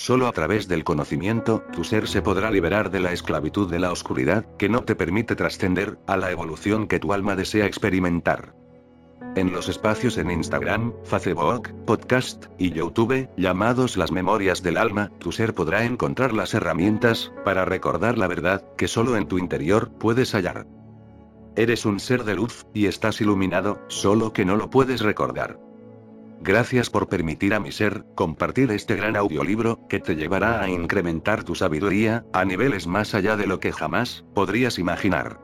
Solo a través del conocimiento, tu ser se podrá liberar de la esclavitud de la oscuridad, que no te permite trascender, a la evolución que tu alma desea experimentar. En los espacios en Instagram, Facebook, Podcast y YouTube, llamados las memorias del alma, tu ser podrá encontrar las herramientas, para recordar la verdad, que solo en tu interior puedes hallar. Eres un ser de luz, y estás iluminado, solo que no lo puedes recordar. Gracias por permitir a mi ser compartir este gran audiolibro, que te llevará a incrementar tu sabiduría, a niveles más allá de lo que jamás podrías imaginar.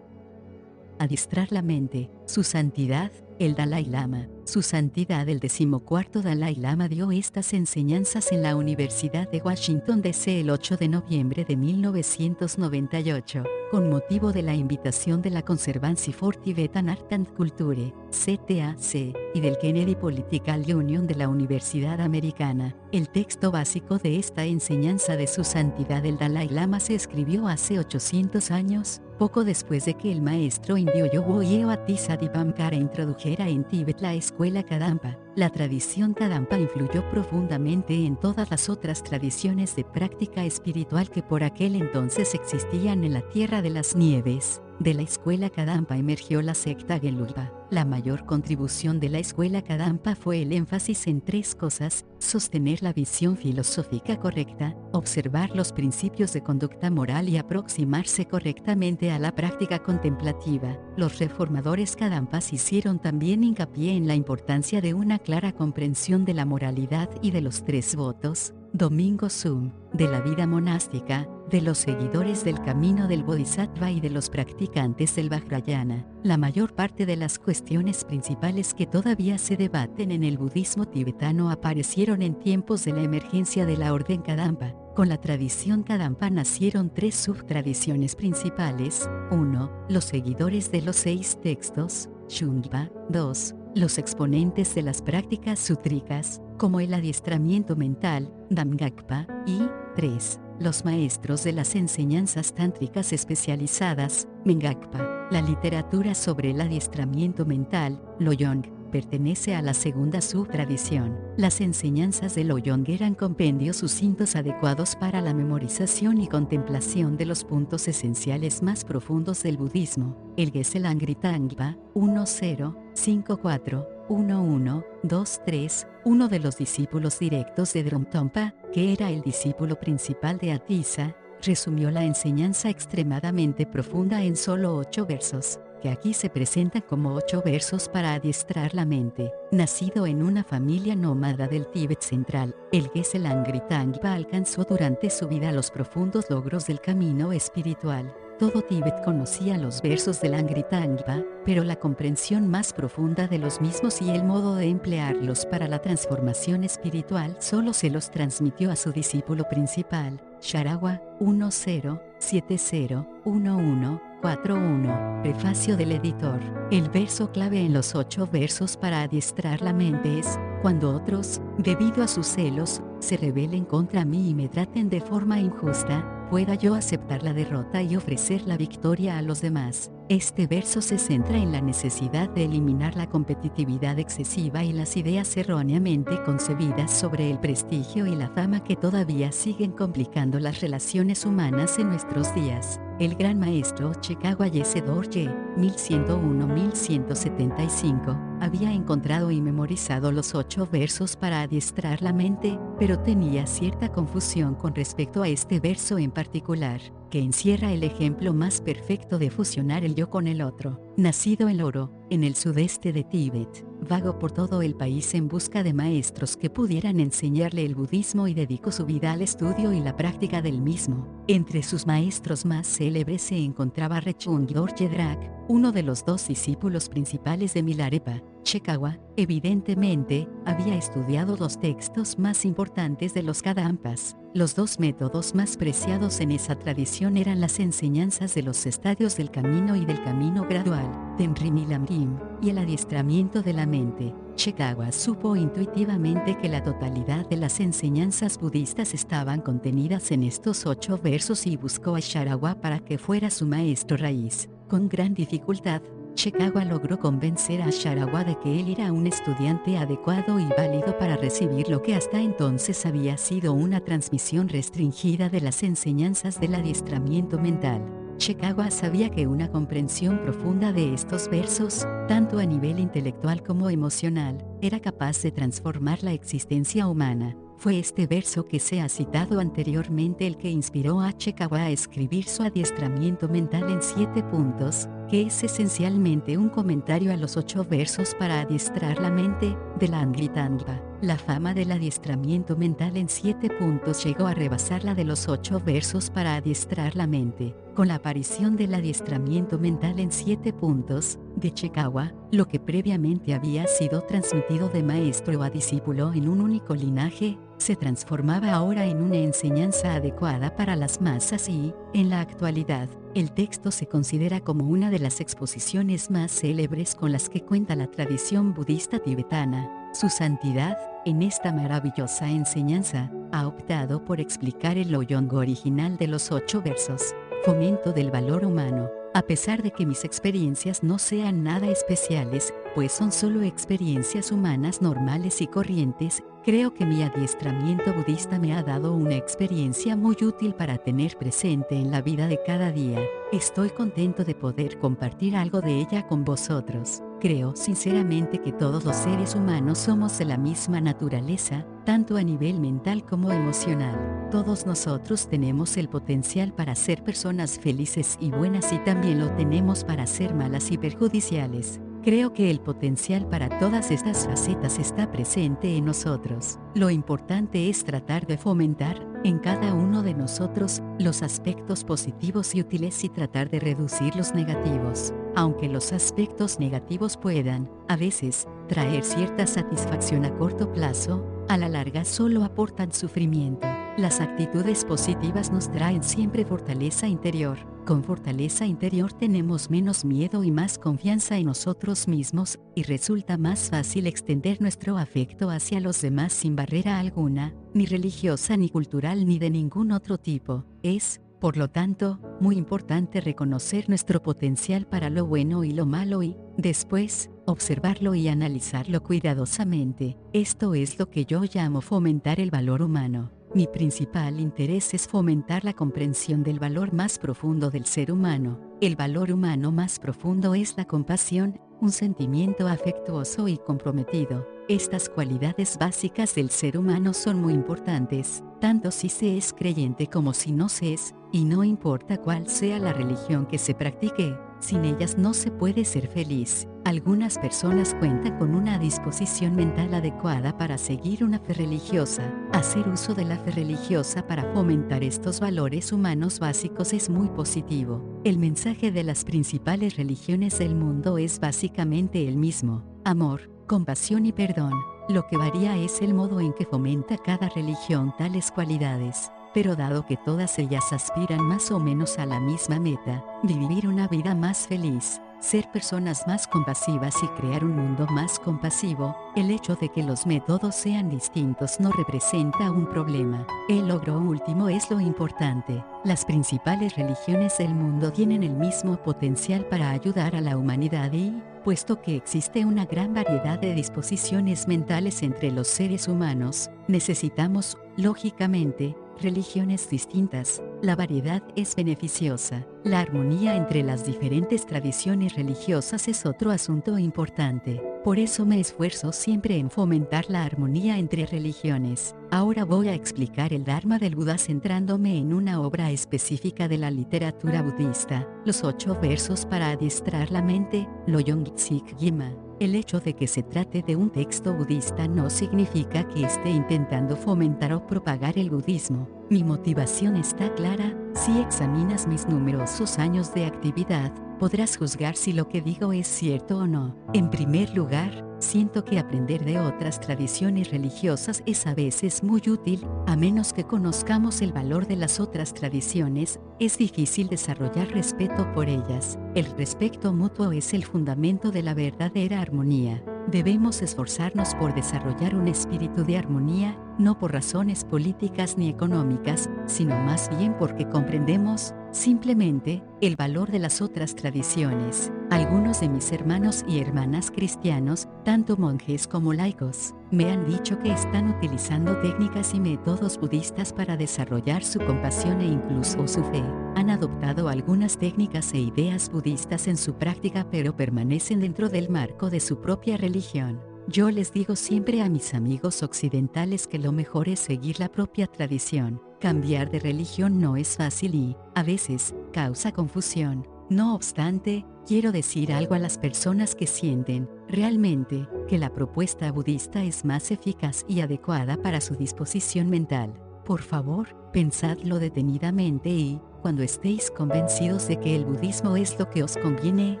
Adiestrar la mente, su santidad, el Dalai Lama, su santidad el decimocuarto Dalai Lama dio estas enseñanzas en la Universidad de Washington DC el 8 de noviembre de 1998, con motivo de la invitación de la Conservancy for Tibetan Art and Culture, CTAC, y del Kennedy Political Union de la Universidad Americana. El texto básico de esta enseñanza de su santidad el Dalai Lama se escribió hace 800 años, poco después de que el maestro indio Yowoyeo Atisatipamkara introdujera en Tíbet la escuela Kadampa, la tradición Kadampa influyó profundamente en todas las otras tradiciones de práctica espiritual que por aquel entonces existían en la Tierra de las Nieves. De la escuela Kadampa emergió la secta Gelugpa. La mayor contribución de la escuela Kadampa fue el énfasis en tres cosas, sostener la visión filosófica correcta, observar los principios de conducta moral y aproximarse correctamente a la práctica contemplativa. Los reformadores Kadampas hicieron también hincapié en la importancia de una clara comprensión de la moralidad y de los tres votos, Domingo Sum, de la vida monástica, de los seguidores del camino del Bodhisattva y de los practicantes del Vajrayana. La mayor parte de las cuestiones principales que todavía se debaten en el budismo tibetano aparecieron en tiempos de la emergencia de la orden Kadampa. Con la tradición Kadampa nacieron tres subtradiciones principales. 1. Los seguidores de los seis textos, Shungpa. 2. Los exponentes de las prácticas sútricas, como el adiestramiento mental, Damgakpa, y 3. Los maestros de las enseñanzas tántricas especializadas, Mengakpa. La literatura sobre el adiestramiento mental, Loyong, pertenece a la segunda subtradición. Las enseñanzas de Loyong eran compendios sucintos adecuados para la memorización y contemplación de los puntos esenciales más profundos del budismo. El Geshe Langritangpa, 1054, 1123, uno de los discípulos directos de Dromtompa, que era el discípulo principal de Atisa, resumió la enseñanza extremadamente profunda en solo ocho versos que aquí se presentan como ocho versos para adiestrar la mente. Nacido en una familia nómada del Tíbet central, el Geshe Langritangpa alcanzó durante su vida los profundos logros del camino espiritual. Todo Tíbet conocía los versos del Langritangpa, pero la comprensión más profunda de los mismos y el modo de emplearlos para la transformación espiritual solo se los transmitió a su discípulo principal, Sharawa 107011 4.1. Prefacio del editor. El verso clave en los ocho versos para adiestrar la mente es, cuando otros, debido a sus celos, se rebelen contra mí y me traten de forma injusta, pueda yo aceptar la derrota y ofrecer la victoria a los demás. Este verso se centra en la necesidad de eliminar la competitividad excesiva y las ideas erróneamente concebidas sobre el prestigio y la fama que todavía siguen complicando las relaciones humanas en nuestros días. El gran maestro Chekawa Dorje, 1101-1175, había encontrado y memorizado los ocho versos para adiestrar la mente, pero tenía cierta confusión con respecto a este verso en particular, que encierra el ejemplo más perfecto de fusionar el yo con el otro. Nacido en Oro, en el sudeste de Tíbet, vago por todo el país en busca de maestros que pudieran enseñarle el budismo y dedicó su vida al estudio y la práctica del mismo. Entre sus maestros más célebres se encontraba Rechung Dorje Drak, uno de los dos discípulos principales de Milarepa. Chekawa, evidentemente, había estudiado los textos más importantes de los Kadampas. Los dos métodos más preciados en esa tradición eran las enseñanzas de los estadios del camino y del camino gradual, Tenrim y Lamrim, y el adiestramiento de la mente. Chekawa supo intuitivamente que la totalidad de las enseñanzas budistas estaban contenidas en estos ocho versos y buscó a Sharawa para que fuera su maestro raíz. Con gran dificultad, Chekawa logró convencer a Sharawa de que él era un estudiante adecuado y válido para recibir lo que hasta entonces había sido una transmisión restringida de las enseñanzas del adiestramiento mental. Chekawa sabía que una comprensión profunda de estos versos, tanto a nivel intelectual como emocional, era capaz de transformar la existencia humana. Fue este verso que se ha citado anteriormente el que inspiró a Chekawa a escribir su adiestramiento mental en siete puntos, que es esencialmente un comentario a los ocho versos para adiestrar la mente, de la Anglitanga. La fama del adiestramiento mental en siete puntos llegó a rebasar la de los ocho versos para adiestrar la mente. Con la aparición del adiestramiento mental en siete puntos, de Chekawa, lo que previamente había sido transmitido de maestro a discípulo en un único linaje, se transformaba ahora en una enseñanza adecuada para las masas y, en la actualidad, el texto se considera como una de las exposiciones más célebres con las que cuenta la tradición budista tibetana. Su santidad, en esta maravillosa enseñanza, ha optado por explicar el loyongo original de los ocho versos, fomento del valor humano. A pesar de que mis experiencias no sean nada especiales, pues son solo experiencias humanas normales y corrientes, Creo que mi adiestramiento budista me ha dado una experiencia muy útil para tener presente en la vida de cada día. Estoy contento de poder compartir algo de ella con vosotros. Creo sinceramente que todos los seres humanos somos de la misma naturaleza, tanto a nivel mental como emocional. Todos nosotros tenemos el potencial para ser personas felices y buenas y también lo tenemos para ser malas y perjudiciales. Creo que el potencial para todas estas facetas está presente en nosotros. Lo importante es tratar de fomentar, en cada uno de nosotros, los aspectos positivos y útiles y tratar de reducir los negativos. Aunque los aspectos negativos puedan, a veces, traer cierta satisfacción a corto plazo, a la larga solo aportan sufrimiento. Las actitudes positivas nos traen siempre fortaleza interior. Con fortaleza interior tenemos menos miedo y más confianza en nosotros mismos, y resulta más fácil extender nuestro afecto hacia los demás sin barrera alguna, ni religiosa ni cultural ni de ningún otro tipo. Es, por lo tanto, muy importante reconocer nuestro potencial para lo bueno y lo malo y, después, observarlo y analizarlo cuidadosamente. Esto es lo que yo llamo fomentar el valor humano. Mi principal interés es fomentar la comprensión del valor más profundo del ser humano. El valor humano más profundo es la compasión, un sentimiento afectuoso y comprometido. Estas cualidades básicas del ser humano son muy importantes, tanto si se es creyente como si no se es, y no importa cuál sea la religión que se practique, sin ellas no se puede ser feliz. Algunas personas cuentan con una disposición mental adecuada para seguir una fe religiosa. Hacer uso de la fe religiosa para fomentar estos valores humanos básicos es muy positivo. El mensaje de las principales religiones del mundo es básicamente el mismo. Amor, compasión y perdón. Lo que varía es el modo en que fomenta cada religión tales cualidades pero dado que todas ellas aspiran más o menos a la misma meta, vivir una vida más feliz, ser personas más compasivas y crear un mundo más compasivo, el hecho de que los métodos sean distintos no representa un problema. El logro último es lo importante. Las principales religiones del mundo tienen el mismo potencial para ayudar a la humanidad y, puesto que existe una gran variedad de disposiciones mentales entre los seres humanos, necesitamos, lógicamente, religiones distintas, la variedad es beneficiosa. La armonía entre las diferentes tradiciones religiosas es otro asunto importante. Por eso me esfuerzo siempre en fomentar la armonía entre religiones. Ahora voy a explicar el Dharma del Buda centrándome en una obra específica de la literatura budista, los ocho versos para adiestrar la mente, Loyong-Tsik Yima. El hecho de que se trate de un texto budista no significa que esté intentando fomentar o propagar el budismo. Mi motivación está clara, si examinas mis numerosos años de actividad, podrás juzgar si lo que digo es cierto o no. En primer lugar, siento que aprender de otras tradiciones religiosas es a veces muy útil, a menos que conozcamos el valor de las otras tradiciones, es difícil desarrollar respeto por ellas. El respeto mutuo es el fundamento de la verdadera armonía. Debemos esforzarnos por desarrollar un espíritu de armonía, no por razones políticas ni económicas, sino más bien porque comprendemos, simplemente, el valor de las otras tradiciones. Algunos de mis hermanos y hermanas cristianos, tanto monjes como laicos, me han dicho que están utilizando técnicas y métodos budistas para desarrollar su compasión e incluso su fe. Han adoptado algunas técnicas e ideas budistas en su práctica pero permanecen dentro del marco de su propia religión. Yo les digo siempre a mis amigos occidentales que lo mejor es seguir la propia tradición. Cambiar de religión no es fácil y, a veces, causa confusión. No obstante, quiero decir algo a las personas que sienten, realmente, que la propuesta budista es más eficaz y adecuada para su disposición mental. Por favor, pensadlo detenidamente y, cuando estéis convencidos de que el budismo es lo que os conviene,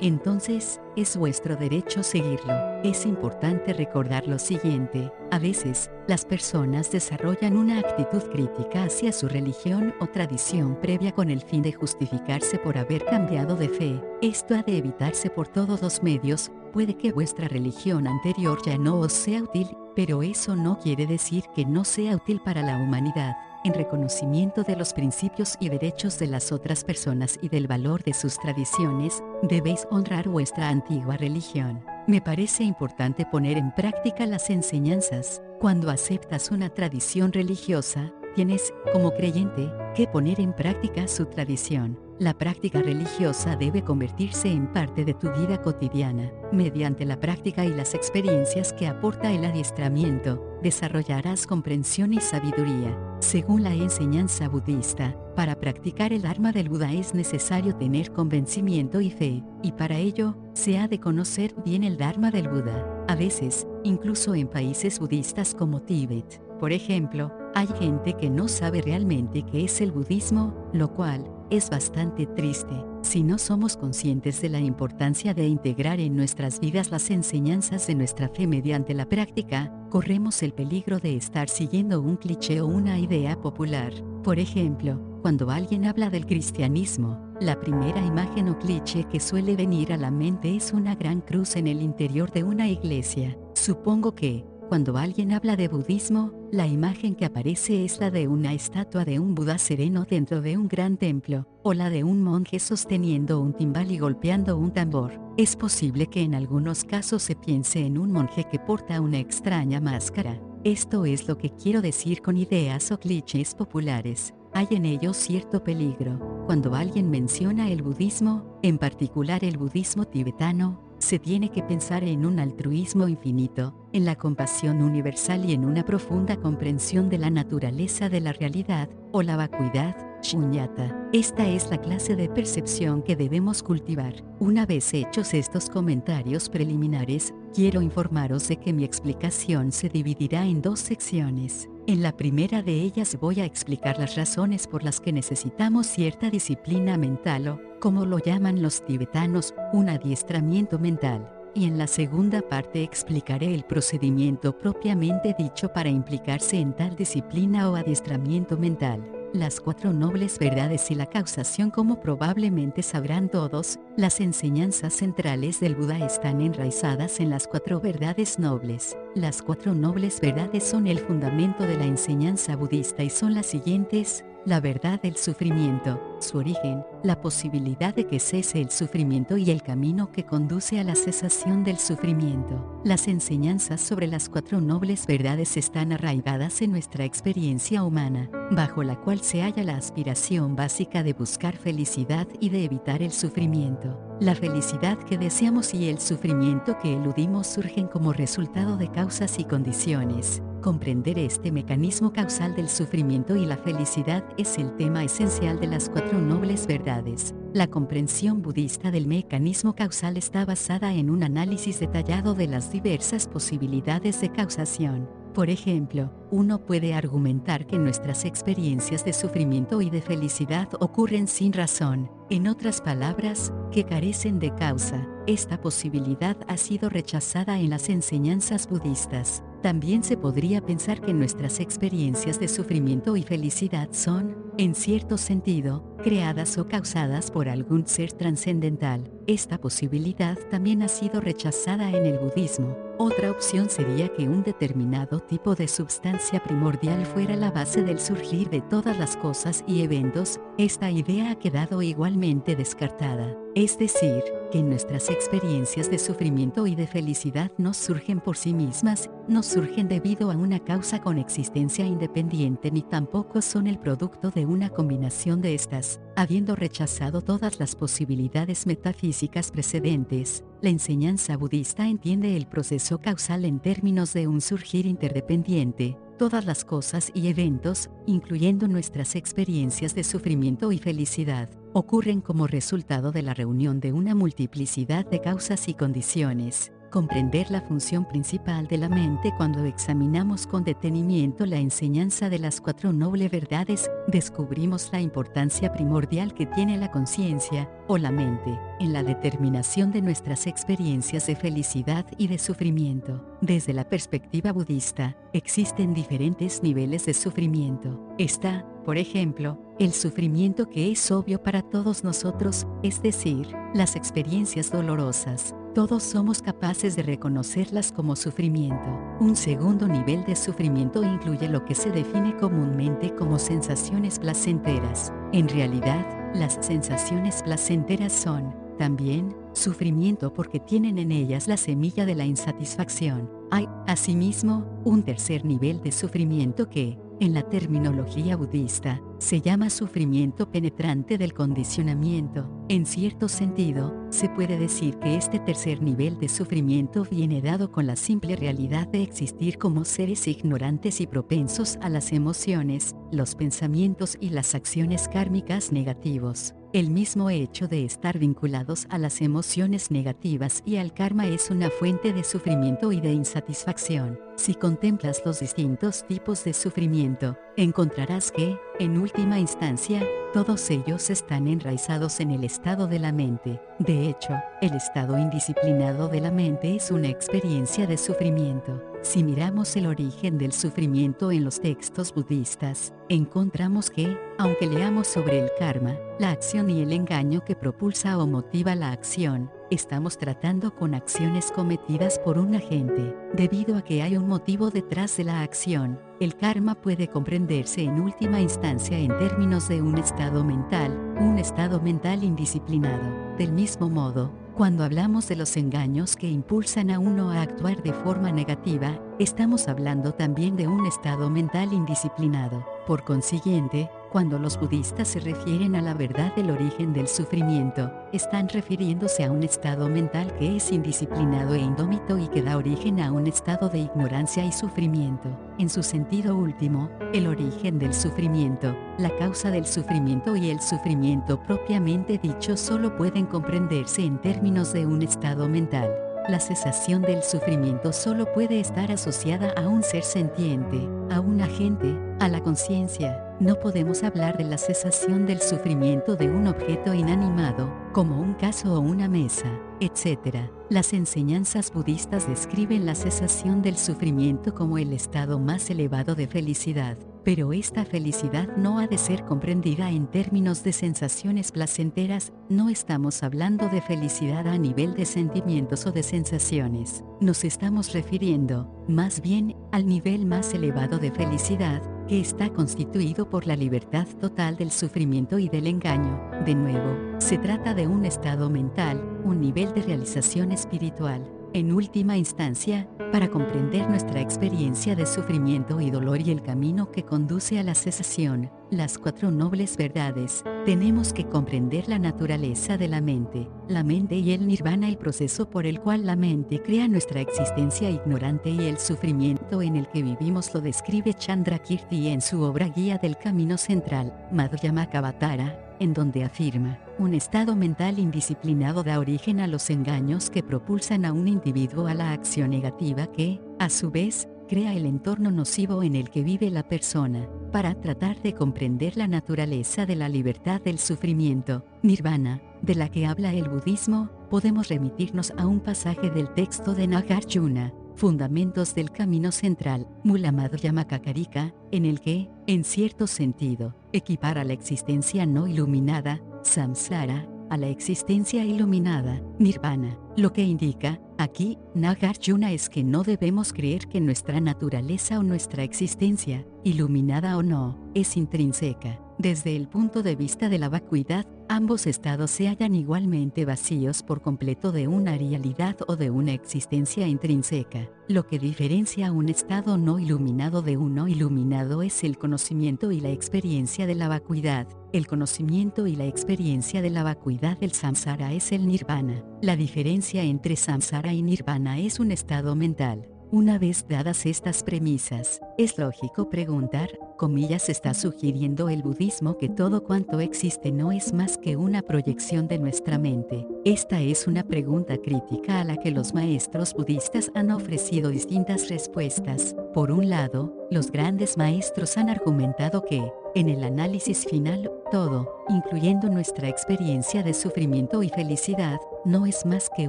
entonces, es vuestro derecho seguirlo. Es importante recordar lo siguiente, a veces, las personas desarrollan una actitud crítica hacia su religión o tradición previa con el fin de justificarse por haber cambiado de fe. Esto ha de evitarse por todos los medios, puede que vuestra religión anterior ya no os sea útil, pero eso no quiere decir que no sea útil para la humanidad en reconocimiento de los principios y derechos de las otras personas y del valor de sus tradiciones, debéis honrar vuestra antigua religión. Me parece importante poner en práctica las enseñanzas. Cuando aceptas una tradición religiosa, tienes, como creyente, que poner en práctica su tradición. La práctica religiosa debe convertirse en parte de tu vida cotidiana. Mediante la práctica y las experiencias que aporta el adiestramiento, desarrollarás comprensión y sabiduría. Según la enseñanza budista, para practicar el Dharma del Buda es necesario tener convencimiento y fe, y para ello, se ha de conocer bien el Dharma del Buda. A veces, incluso en países budistas como Tíbet, por ejemplo, hay gente que no sabe realmente qué es el budismo, lo cual, es bastante triste. Si no somos conscientes de la importancia de integrar en nuestras vidas las enseñanzas de nuestra fe mediante la práctica, corremos el peligro de estar siguiendo un cliché o una idea popular. Por ejemplo, cuando alguien habla del cristianismo, la primera imagen o cliché que suele venir a la mente es una gran cruz en el interior de una iglesia. Supongo que, cuando alguien habla de budismo, la imagen que aparece es la de una estatua de un Buda sereno dentro de un gran templo, o la de un monje sosteniendo un timbal y golpeando un tambor. Es posible que en algunos casos se piense en un monje que porta una extraña máscara. Esto es lo que quiero decir con ideas o clichés populares. Hay en ellos cierto peligro. Cuando alguien menciona el budismo, en particular el budismo tibetano, se tiene que pensar en un altruismo infinito, en la compasión universal y en una profunda comprensión de la naturaleza de la realidad, o la vacuidad, shunyata. Esta es la clase de percepción que debemos cultivar. Una vez hechos estos comentarios preliminares, quiero informaros de que mi explicación se dividirá en dos secciones. En la primera de ellas voy a explicar las razones por las que necesitamos cierta disciplina mental o, como lo llaman los tibetanos, un adiestramiento mental. Y en la segunda parte explicaré el procedimiento propiamente dicho para implicarse en tal disciplina o adiestramiento mental. Las cuatro nobles verdades y la causación como probablemente sabrán todos, las enseñanzas centrales del Buda están enraizadas en las cuatro verdades nobles. Las cuatro nobles verdades son el fundamento de la enseñanza budista y son las siguientes, la verdad del sufrimiento, su origen, la posibilidad de que cese el sufrimiento y el camino que conduce a la cesación del sufrimiento. Las enseñanzas sobre las cuatro nobles verdades están arraigadas en nuestra experiencia humana, bajo la cual se halla la aspiración básica de buscar felicidad y de evitar el sufrimiento. La felicidad que deseamos y el sufrimiento que eludimos surgen como resultado de causas y condiciones. Comprender este mecanismo causal del sufrimiento y la felicidad es el tema esencial de las cuatro nobles verdades. La comprensión budista del mecanismo causal está basada en un análisis detallado de las diversas posibilidades de causación. Por ejemplo, uno puede argumentar que nuestras experiencias de sufrimiento y de felicidad ocurren sin razón, en otras palabras, que carecen de causa. Esta posibilidad ha sido rechazada en las enseñanzas budistas. También se podría pensar que nuestras experiencias de sufrimiento y felicidad son, en cierto sentido, creadas o causadas por algún ser trascendental. Esta posibilidad también ha sido rechazada en el budismo. Otra opción sería que un determinado tipo de sustancia primordial fuera la base del surgir de todas las cosas y eventos, esta idea ha quedado igualmente descartada. Es decir, que nuestras experiencias de sufrimiento y de felicidad no surgen por sí mismas, no surgen debido a una causa con existencia independiente ni tampoco son el producto de una combinación de estas. Habiendo rechazado todas las posibilidades metafísicas precedentes, la enseñanza budista entiende el proceso causal en términos de un surgir interdependiente, Todas las cosas y eventos, incluyendo nuestras experiencias de sufrimiento y felicidad, ocurren como resultado de la reunión de una multiplicidad de causas y condiciones comprender la función principal de la mente cuando examinamos con detenimiento la enseñanza de las cuatro nobles verdades, descubrimos la importancia primordial que tiene la conciencia, o la mente, en la determinación de nuestras experiencias de felicidad y de sufrimiento. Desde la perspectiva budista, existen diferentes niveles de sufrimiento. Está, por ejemplo, el sufrimiento que es obvio para todos nosotros, es decir, las experiencias dolorosas, todos somos capaces de reconocerlas como sufrimiento. Un segundo nivel de sufrimiento incluye lo que se define comúnmente como sensaciones placenteras. En realidad, las sensaciones placenteras son, también, sufrimiento porque tienen en ellas la semilla de la insatisfacción. Hay, asimismo, un tercer nivel de sufrimiento que, en la terminología budista, se llama sufrimiento penetrante del condicionamiento. En cierto sentido, se puede decir que este tercer nivel de sufrimiento viene dado con la simple realidad de existir como seres ignorantes y propensos a las emociones, los pensamientos y las acciones kármicas negativos. El mismo hecho de estar vinculados a las emociones negativas y al karma es una fuente de sufrimiento y de insatisfacción. Si contemplas los distintos tipos de sufrimiento, encontrarás que, en última instancia, todos ellos están enraizados en el estado de la mente. De hecho, el estado indisciplinado de la mente es una experiencia de sufrimiento. Si miramos el origen del sufrimiento en los textos budistas, encontramos que, aunque leamos sobre el karma, la acción y el engaño que propulsa o motiva la acción, estamos tratando con acciones cometidas por un agente. Debido a que hay un motivo detrás de la acción, el karma puede comprenderse en última instancia en términos de un estado mental, un estado mental indisciplinado. Del mismo modo, cuando hablamos de los engaños que impulsan a uno a actuar de forma negativa, estamos hablando también de un estado mental indisciplinado. Por consiguiente, cuando los budistas se refieren a la verdad del origen del sufrimiento, están refiriéndose a un estado mental que es indisciplinado e indómito y que da origen a un estado de ignorancia y sufrimiento. En su sentido último, el origen del sufrimiento, la causa del sufrimiento y el sufrimiento propiamente dicho solo pueden comprenderse en términos de un estado mental. La cesación del sufrimiento solo puede estar asociada a un ser sentiente, a un agente, a la conciencia, no podemos hablar de la cesación del sufrimiento de un objeto inanimado, como un caso o una mesa, etc. Las enseñanzas budistas describen la cesación del sufrimiento como el estado más elevado de felicidad, pero esta felicidad no ha de ser comprendida en términos de sensaciones placenteras, no estamos hablando de felicidad a nivel de sentimientos o de sensaciones, nos estamos refiriendo, más bien, al nivel más elevado de felicidad, que está constituido por la libertad total del sufrimiento y del engaño. De nuevo, se trata de un estado mental, un nivel de realización espiritual. En última instancia, para comprender nuestra experiencia de sufrimiento y dolor y el camino que conduce a la cesación, las cuatro nobles verdades, tenemos que comprender la naturaleza de la mente, la mente y el nirvana, el proceso por el cual la mente crea nuestra existencia ignorante y el sufrimiento en el que vivimos lo describe Chandrakirti en su obra Guía del Camino Central, Madhyamakavatara, en donde afirma, un estado mental indisciplinado da origen a los engaños que propulsan a un individuo a la acción negativa que, a su vez, crea el entorno nocivo en el que vive la persona. Para tratar de comprender la naturaleza de la libertad del sufrimiento, nirvana, de la que habla el budismo, podemos remitirnos a un pasaje del texto de Nagarjuna, Fundamentos del Camino Central, Mulamadhyama Kakarika, en el que, en cierto sentido, equipara la existencia no iluminada, samsara, a la existencia iluminada, nirvana. Lo que indica, aquí, Nagarjuna es que no debemos creer que nuestra naturaleza o nuestra existencia, iluminada o no, es intrínseca. Desde el punto de vista de la vacuidad, ambos estados se hallan igualmente vacíos por completo de una realidad o de una existencia intrínseca. Lo que diferencia un estado no iluminado de uno iluminado es el conocimiento y la experiencia de la vacuidad. El conocimiento y la experiencia de la vacuidad del samsara es el nirvana. La diferencia entre samsara y nirvana es un estado mental. Una vez dadas estas premisas, es lógico preguntar, comillas está sugiriendo el budismo que todo cuanto existe no es más que una proyección de nuestra mente. Esta es una pregunta crítica a la que los maestros budistas han ofrecido distintas respuestas. Por un lado, los grandes maestros han argumentado que, en el análisis final, todo, incluyendo nuestra experiencia de sufrimiento y felicidad, no es más que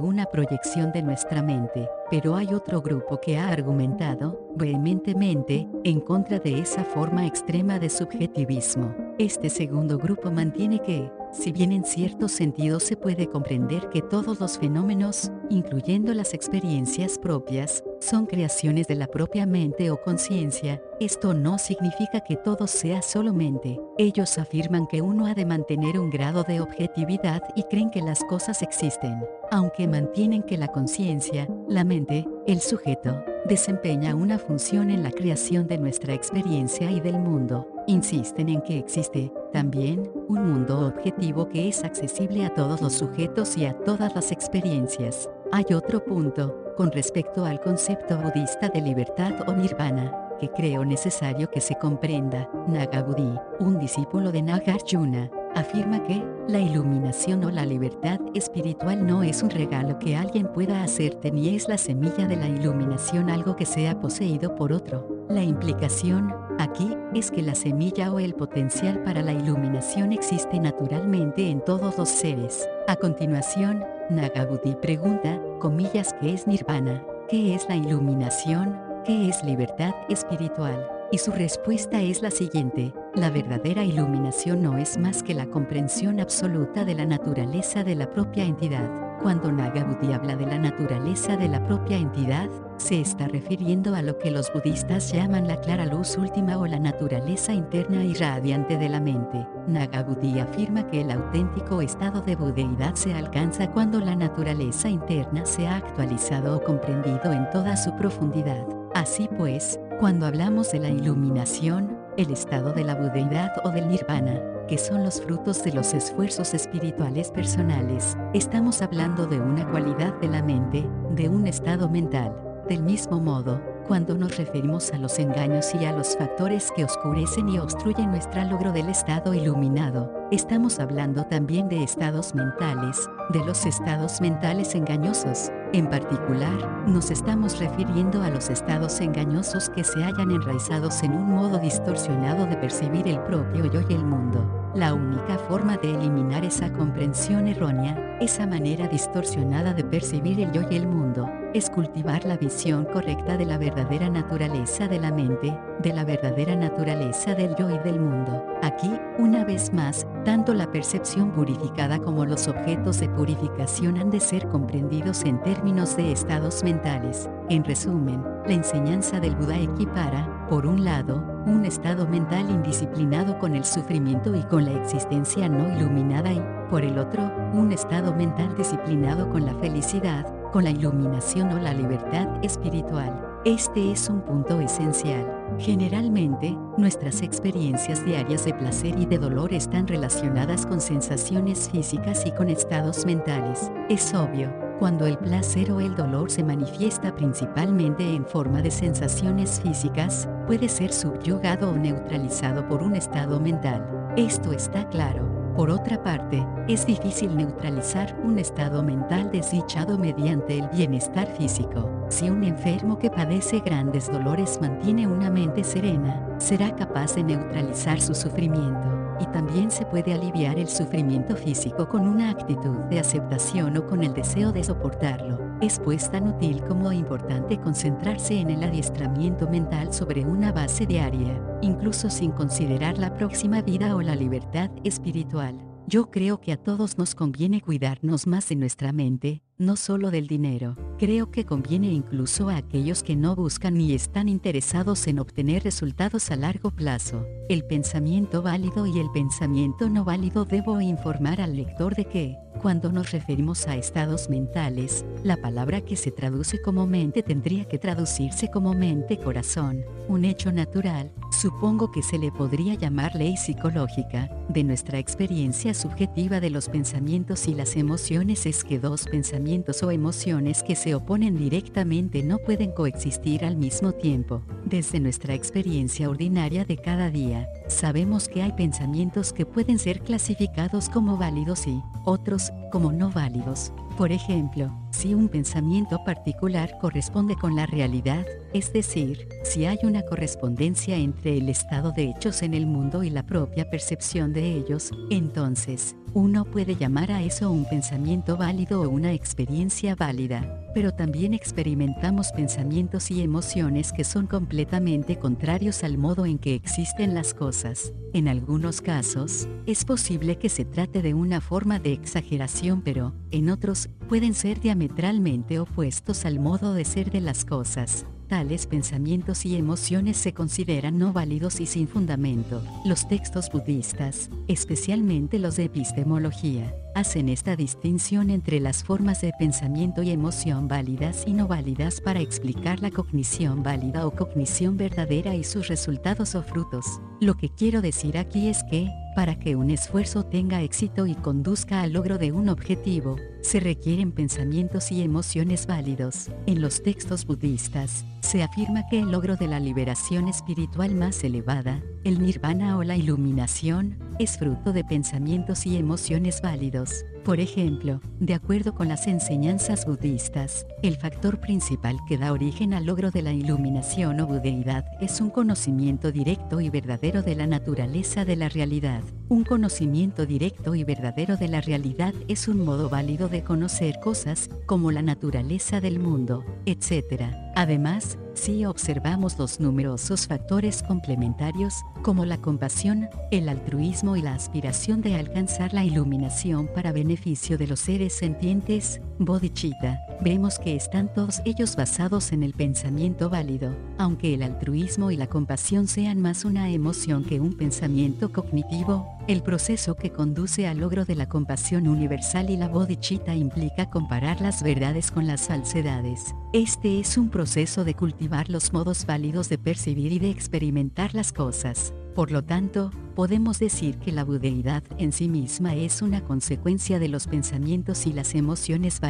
una proyección de nuestra mente, pero hay otro grupo que ha argumentado, vehementemente, en contra de esa forma extrema de subjetivismo. Este segundo grupo mantiene que, si bien en cierto sentido se puede comprender que todos los fenómenos, incluyendo las experiencias propias, son creaciones de la propia mente o conciencia, esto no significa que todo sea solo mente. Ellos afirman que uno ha de mantener un grado de objetividad y creen que las cosas existen, aunque mantienen que la conciencia, la mente, el sujeto, desempeña una función en la creación de nuestra experiencia y del mundo. Insisten en que existe, también, un mundo objetivo que es accesible a todos los sujetos y a todas las experiencias. Hay otro punto, con respecto al concepto budista de libertad o nirvana, que creo necesario que se comprenda. Nagabudi, un discípulo de Nagarjuna, afirma que la iluminación o la libertad espiritual no es un regalo que alguien pueda hacerte ni es la semilla de la iluminación algo que sea poseído por otro. La implicación, aquí, es que la semilla o el potencial para la iluminación existe naturalmente en todos los seres. A continuación, Nagabudi pregunta, comillas, ¿qué es nirvana? ¿Qué es la iluminación? ¿Qué es libertad espiritual? Y su respuesta es la siguiente, la verdadera iluminación no es más que la comprensión absoluta de la naturaleza de la propia entidad. Cuando Nagabudi habla de la naturaleza de la propia entidad, se está refiriendo a lo que los budistas llaman la clara luz última o la naturaleza interna y radiante de la mente. Nagabudi afirma que el auténtico estado de budeidad se alcanza cuando la naturaleza interna se ha actualizado o comprendido en toda su profundidad. Así pues, cuando hablamos de la iluminación, el estado de la budeidad o del nirvana, que son los frutos de los esfuerzos espirituales personales, estamos hablando de una cualidad de la mente, de un estado mental. Del mismo modo, cuando nos referimos a los engaños y a los factores que oscurecen y obstruyen nuestro logro del estado iluminado, estamos hablando también de estados mentales, de los estados mentales engañosos. En particular, nos estamos refiriendo a los estados engañosos que se hallan enraizados en un modo distorsionado de percibir el propio yo y el mundo. La única forma de eliminar esa comprensión errónea, esa manera distorsionada de percibir el yo y el mundo, es cultivar la visión correcta de la verdadera naturaleza de la mente, de la verdadera naturaleza del yo y del mundo. Aquí, una vez más, tanto la percepción purificada como los objetos de purificación han de ser comprendidos en términos de estados mentales. En resumen, la enseñanza del Buda equipara, por un lado, un estado mental indisciplinado con el sufrimiento y con la existencia no iluminada y, por el otro, un estado mental disciplinado con la felicidad, con la iluminación o la libertad espiritual. Este es un punto esencial. Generalmente, nuestras experiencias diarias de placer y de dolor están relacionadas con sensaciones físicas y con estados mentales. Es obvio, cuando el placer o el dolor se manifiesta principalmente en forma de sensaciones físicas, puede ser subyugado o neutralizado por un estado mental. Esto está claro. Por otra parte, es difícil neutralizar un estado mental desdichado mediante el bienestar físico. Si un enfermo que padece grandes dolores mantiene una mente serena, será capaz de neutralizar su sufrimiento y también se puede aliviar el sufrimiento físico con una actitud de aceptación o con el deseo de soportarlo. Es pues tan útil como importante concentrarse en el adiestramiento mental sobre una base diaria, incluso sin considerar la próxima vida o la libertad espiritual. Yo creo que a todos nos conviene cuidarnos más de nuestra mente, no solo del dinero. Creo que conviene incluso a aquellos que no buscan ni están interesados en obtener resultados a largo plazo. El pensamiento válido y el pensamiento no válido debo informar al lector de que, cuando nos referimos a estados mentales, la palabra que se traduce como mente tendría que traducirse como mente-corazón, un hecho natural, supongo que se le podría llamar ley psicológica, de nuestra experiencia subjetiva de los pensamientos y las emociones es que dos pensamientos o emociones que se oponen directamente no pueden coexistir al mismo tiempo. Desde nuestra experiencia ordinaria de cada día, sabemos que hay pensamientos que pueden ser clasificados como válidos y otros como no válidos. Por ejemplo, si un pensamiento particular corresponde con la realidad, es decir, si hay una correspondencia entre el estado de hechos en el mundo y la propia percepción de ellos, entonces, uno puede llamar a eso un pensamiento válido o una experiencia válida pero también experimentamos pensamientos y emociones que son completamente contrarios al modo en que existen las cosas. En algunos casos, es posible que se trate de una forma de exageración, pero, en otros, pueden ser diametralmente opuestos al modo de ser de las cosas. Tales pensamientos y emociones se consideran no válidos y sin fundamento. Los textos budistas, especialmente los de epistemología, hacen esta distinción entre las formas de pensamiento y emoción válidas y no válidas para explicar la cognición válida o cognición verdadera y sus resultados o frutos. Lo que quiero decir aquí es que, para que un esfuerzo tenga éxito y conduzca al logro de un objetivo, se requieren pensamientos y emociones válidos. En los textos budistas, se afirma que el logro de la liberación espiritual más elevada, el nirvana o la iluminación, es fruto de pensamientos y emociones válidos. Por ejemplo, de acuerdo con las enseñanzas budistas, el factor principal que da origen al logro de la iluminación o budeidad es un conocimiento directo y verdadero de la naturaleza de la realidad. Un conocimiento directo y verdadero de la realidad es un modo válido de conocer cosas, como la naturaleza del mundo, etc. Además, si observamos los numerosos factores complementarios, como la compasión, el altruismo y la aspiración de alcanzar la iluminación para beneficio de los seres sentientes, bodhicitta, vemos que están todos ellos basados en el pensamiento válido, aunque el altruismo y la compasión sean más una emoción que un pensamiento cognitivo, el proceso que conduce al logro de la compasión universal y la bodhicitta implica comparar las verdades con las falsedades. Este es un proceso de cultivar los modos válidos de percibir y de experimentar las cosas. Por lo tanto, podemos decir que la budeidad en sí misma es una consecuencia de los pensamientos y las emociones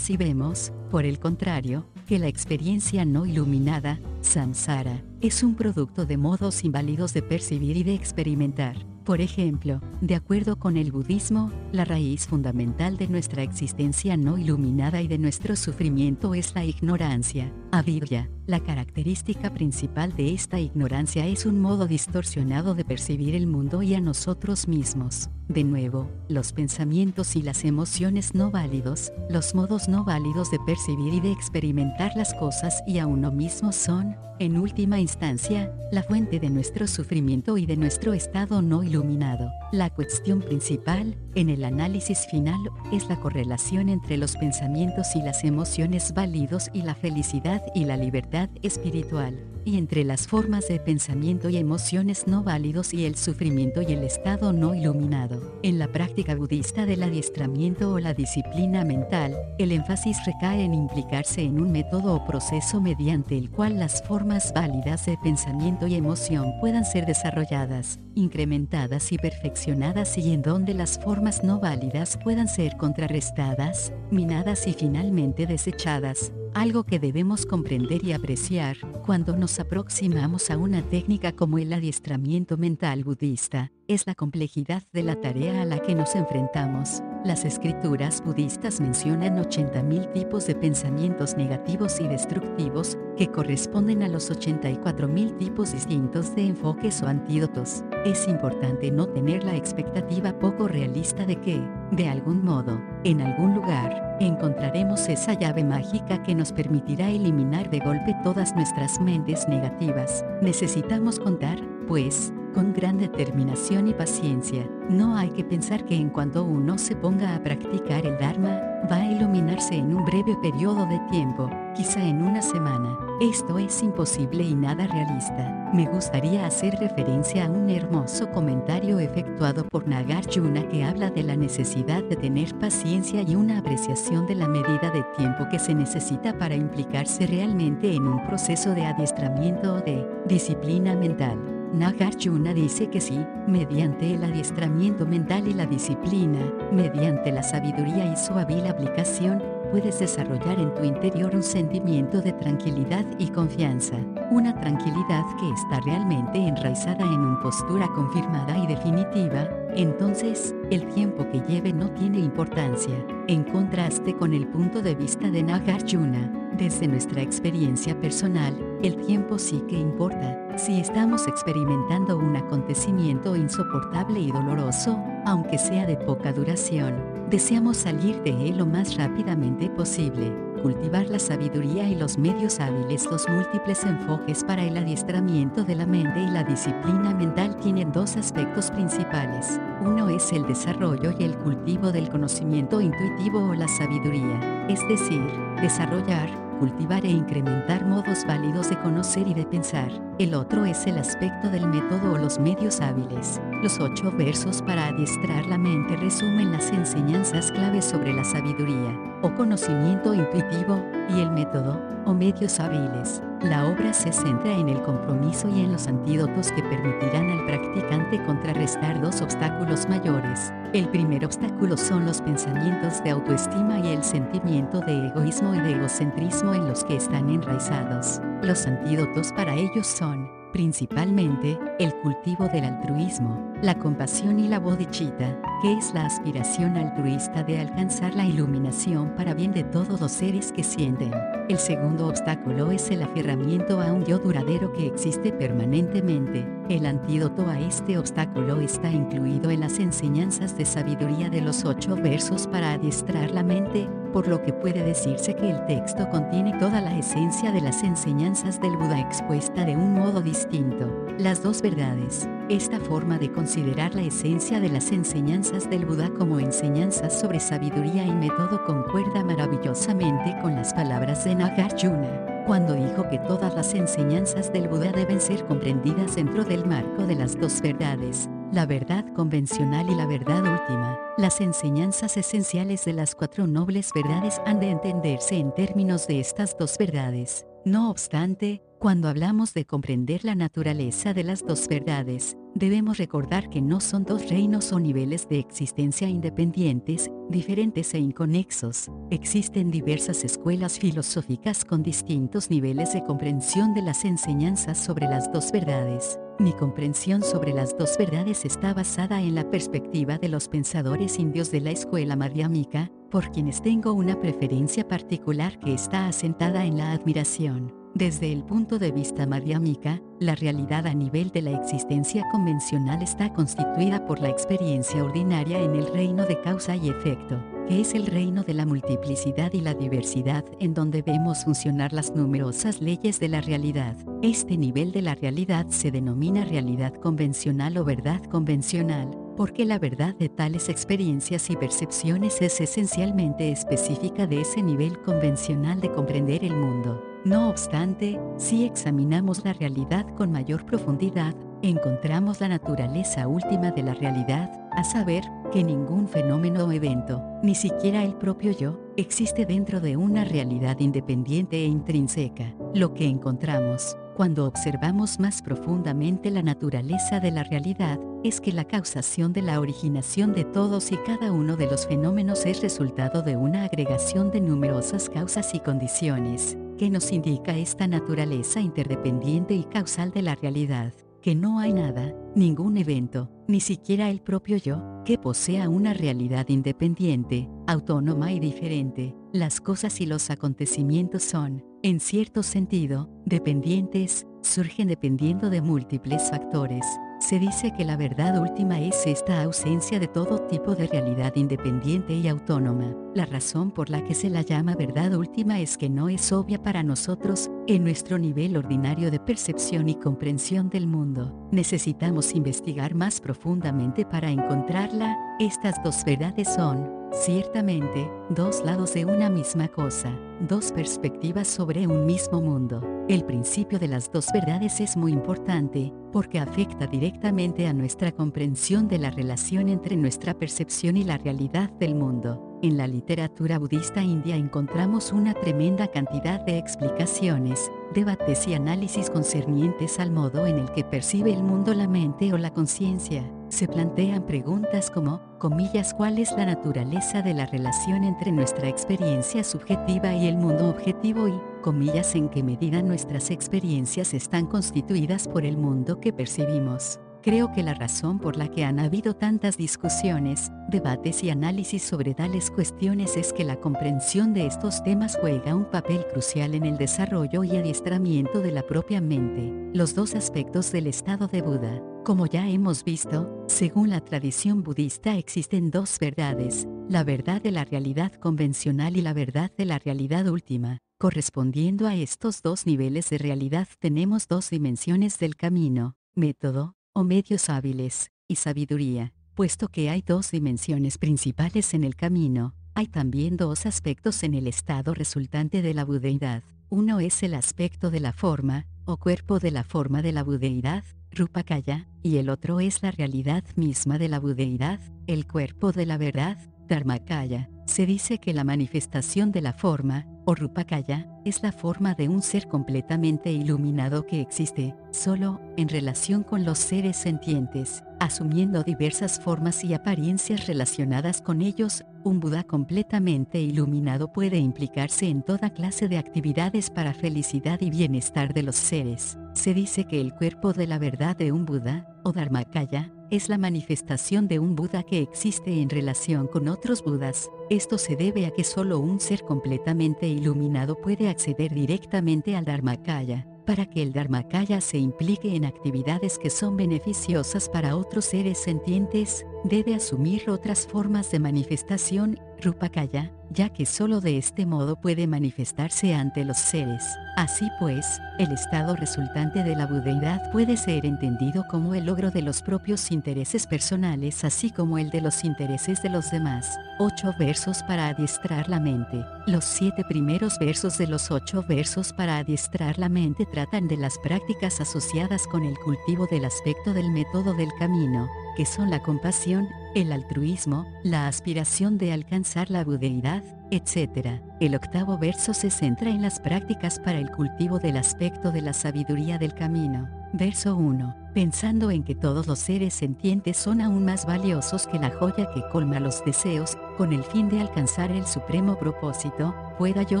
y vemos, por el contrario, que la experiencia no iluminada, samsara, es un producto de modos inválidos de percibir y de experimentar. Por ejemplo, de acuerdo con el budismo, la raíz fundamental de nuestra existencia no iluminada y de nuestro sufrimiento es la ignorancia, avidya. La característica principal de esta ignorancia es un modo distorsionado de percibir el mundo y a nosotros mismos. De nuevo, los pensamientos y las emociones no válidos, los modos no válidos de percibir y de experimentar las cosas y a uno mismo son, en última instancia, la fuente de nuestro sufrimiento y de nuestro estado no iluminado. La cuestión principal, en el análisis final, es la correlación entre los pensamientos y las emociones válidos y la felicidad y la libertad espiritual y entre las formas de pensamiento y emociones no válidos y el sufrimiento y el estado no iluminado. En la práctica budista del adiestramiento o la disciplina mental, el énfasis recae en implicarse en un método o proceso mediante el cual las formas válidas de pensamiento y emoción puedan ser desarrolladas, incrementadas y perfeccionadas y en donde las formas no válidas puedan ser contrarrestadas, minadas y finalmente desechadas algo que debemos comprender y apreciar cuando nos aproximamos a una técnica como el adiestramiento mental budista, es la complejidad de la tarea a la que nos enfrentamos. Las escrituras budistas mencionan 80.000 tipos de pensamientos negativos y destructivos, que corresponden a los 84.000 tipos distintos de enfoques o antídotos. Es importante no tener la expectativa poco realista de que, de algún modo, en algún lugar, encontraremos esa llave mágica que nos permitirá eliminar de golpe todas nuestras mentes negativas. Necesitamos contar, pues, con gran determinación y paciencia. No hay que pensar que en cuanto uno se ponga a practicar el Dharma, va a iluminarse en un breve periodo de tiempo, quizá en una semana. Esto es imposible y nada realista. Me gustaría hacer referencia a un hermoso comentario efectuado por Nagarjuna que habla de la necesidad de tener paciencia y una apreciación de la medida de tiempo que se necesita para implicarse realmente en un proceso de adiestramiento o de disciplina mental. Nagarjuna dice que sí, mediante el adiestramiento mental y la disciplina, mediante la sabiduría y su hábil aplicación, puedes desarrollar en tu interior un sentimiento de tranquilidad y confianza, una tranquilidad que está realmente enraizada en una postura confirmada y definitiva, entonces, el tiempo que lleve no tiene importancia, en contraste con el punto de vista de Nagarjuna, desde nuestra experiencia personal, el tiempo sí que importa. Si estamos experimentando un acontecimiento insoportable y doloroso, aunque sea de poca duración, deseamos salir de él lo más rápidamente posible. Cultivar la sabiduría y los medios hábiles, los múltiples enfoques para el adiestramiento de la mente y la disciplina mental tienen dos aspectos principales. Uno es el desarrollo y el cultivo del conocimiento intuitivo o la sabiduría, es decir, desarrollar, cultivar e incrementar modos válidos de conocer y de pensar. El otro es el aspecto del método o los medios hábiles. Los ocho versos para adiestrar la mente resumen las enseñanzas claves sobre la sabiduría, o conocimiento intuitivo, y el método, o medios hábiles. La obra se centra en el compromiso y en los antídotos que permitirán al practicante contrarrestar dos obstáculos mayores. El primer obstáculo son los pensamientos de autoestima y el sentimiento de egoísmo y de egocentrismo en los que están enraizados. Los antídotos para ellos son, principalmente, el cultivo del altruismo, la compasión y la bodhicitta, que es la aspiración altruista de alcanzar la iluminación para bien de todos los seres que sienten. El segundo obstáculo es el aferramiento a un yo duradero que existe permanentemente. El antídoto a este obstáculo está incluido en las enseñanzas de sabiduría de los ocho versos para adiestrar la mente, por lo que puede decirse que el texto contiene toda la esencia de las enseñanzas del Buda expuesta de un modo distinto. Las dos verdades, esta forma de considerar la esencia de las enseñanzas del Buda como enseñanzas sobre sabiduría y método concuerda maravillosamente con las palabras de Nagarjuna, cuando dijo que todas las enseñanzas del Buda deben ser comprendidas dentro del marco de las dos verdades, la verdad convencional y la verdad última. Las enseñanzas esenciales de las cuatro nobles verdades han de entenderse en términos de estas dos verdades. No obstante, cuando hablamos de comprender la naturaleza de las dos verdades, debemos recordar que no son dos reinos o niveles de existencia independientes, diferentes e inconexos. Existen diversas escuelas filosóficas con distintos niveles de comprensión de las enseñanzas sobre las dos verdades. Mi comprensión sobre las dos verdades está basada en la perspectiva de los pensadores indios de la escuela madhyamika, por quienes tengo una preferencia particular que está asentada en la admiración. Desde el punto de vista madhyamika, la realidad a nivel de la existencia convencional está constituida por la experiencia ordinaria en el reino de causa y efecto, que es el reino de la multiplicidad y la diversidad en donde vemos funcionar las numerosas leyes de la realidad. Este nivel de la realidad se denomina realidad convencional o verdad convencional, porque la verdad de tales experiencias y percepciones es esencialmente específica de ese nivel convencional de comprender el mundo. No obstante, si examinamos la realidad con mayor profundidad, encontramos la naturaleza última de la realidad, a saber, que ningún fenómeno o evento, ni siquiera el propio yo, existe dentro de una realidad independiente e intrínseca. Lo que encontramos, cuando observamos más profundamente la naturaleza de la realidad, es que la causación de la originación de todos y cada uno de los fenómenos es resultado de una agregación de numerosas causas y condiciones, que nos indica esta naturaleza interdependiente y causal de la realidad, que no hay nada, ningún evento, ni siquiera el propio yo, que posea una realidad independiente, autónoma y diferente. Las cosas y los acontecimientos son, en cierto sentido, dependientes, surgen dependiendo de múltiples factores. Se dice que la verdad última es esta ausencia de todo tipo de realidad independiente y autónoma. La razón por la que se la llama verdad última es que no es obvia para nosotros, en nuestro nivel ordinario de percepción y comprensión del mundo. Necesitamos investigar más profundamente para encontrarla. Estas dos verdades son, ciertamente, dos lados de una misma cosa, dos perspectivas sobre un mismo mundo. El principio de las dos verdades es muy importante, porque afecta directamente a nuestra comprensión de la relación entre nuestra percepción y la realidad del mundo. En la literatura budista india encontramos una tremenda cantidad de explicaciones, debates y análisis concernientes al modo en el que percibe el mundo la mente o la conciencia. Se plantean preguntas como, comillas, ¿cuál es la naturaleza de la relación entre nuestra experiencia subjetiva y el mundo objetivo y, comillas, en qué medida nuestras experiencias están constituidas por el mundo que percibimos? Creo que la razón por la que han habido tantas discusiones, debates y análisis sobre tales cuestiones es que la comprensión de estos temas juega un papel crucial en el desarrollo y adiestramiento de la propia mente, los dos aspectos del estado de Buda. Como ya hemos visto, según la tradición budista existen dos verdades, la verdad de la realidad convencional y la verdad de la realidad última. Correspondiendo a estos dos niveles de realidad tenemos dos dimensiones del camino, método, o medios hábiles, y sabiduría. Puesto que hay dos dimensiones principales en el camino, hay también dos aspectos en el estado resultante de la budeidad. Uno es el aspecto de la forma, o cuerpo de la forma de la budeidad, Rupakaya, y el otro es la realidad misma de la budeidad, el cuerpo de la verdad, Dharmakaya. Se dice que la manifestación de la forma, o Rupakaya, es la forma de un ser completamente iluminado que existe, solo, en relación con los seres sentientes, asumiendo diversas formas y apariencias relacionadas con ellos, un Buda completamente iluminado puede implicarse en toda clase de actividades para felicidad y bienestar de los seres. Se dice que el cuerpo de la verdad de un Buda, o Dharmakaya, es la manifestación de un Buda que existe en relación con otros Budas. Esto se debe a que solo un ser completamente iluminado puede acceder directamente al Dharmakaya. Para que el Dharmakaya se implique en actividades que son beneficiosas para otros seres sentientes, debe asumir otras formas de manifestación, Rupakaya, ya que solo de este modo puede manifestarse ante los seres. Así pues, el estado resultante de la budeidad puede ser entendido como el logro de los propios intereses personales así como el de los intereses de los demás. Ocho versos para adiestrar la mente. Los siete primeros versos de los ocho versos para adiestrar la mente tratan de las prácticas asociadas con el cultivo del aspecto del método del camino, que son la compasión, el altruismo, la aspiración de alcanzar la budeidad, etc. El octavo verso se centra en las prácticas para el cultivo del aspecto de la sabiduría del camino. Verso 1. Pensando en que todos los seres sentientes son aún más valiosos que la joya que colma los deseos, con el fin de alcanzar el supremo propósito, pueda yo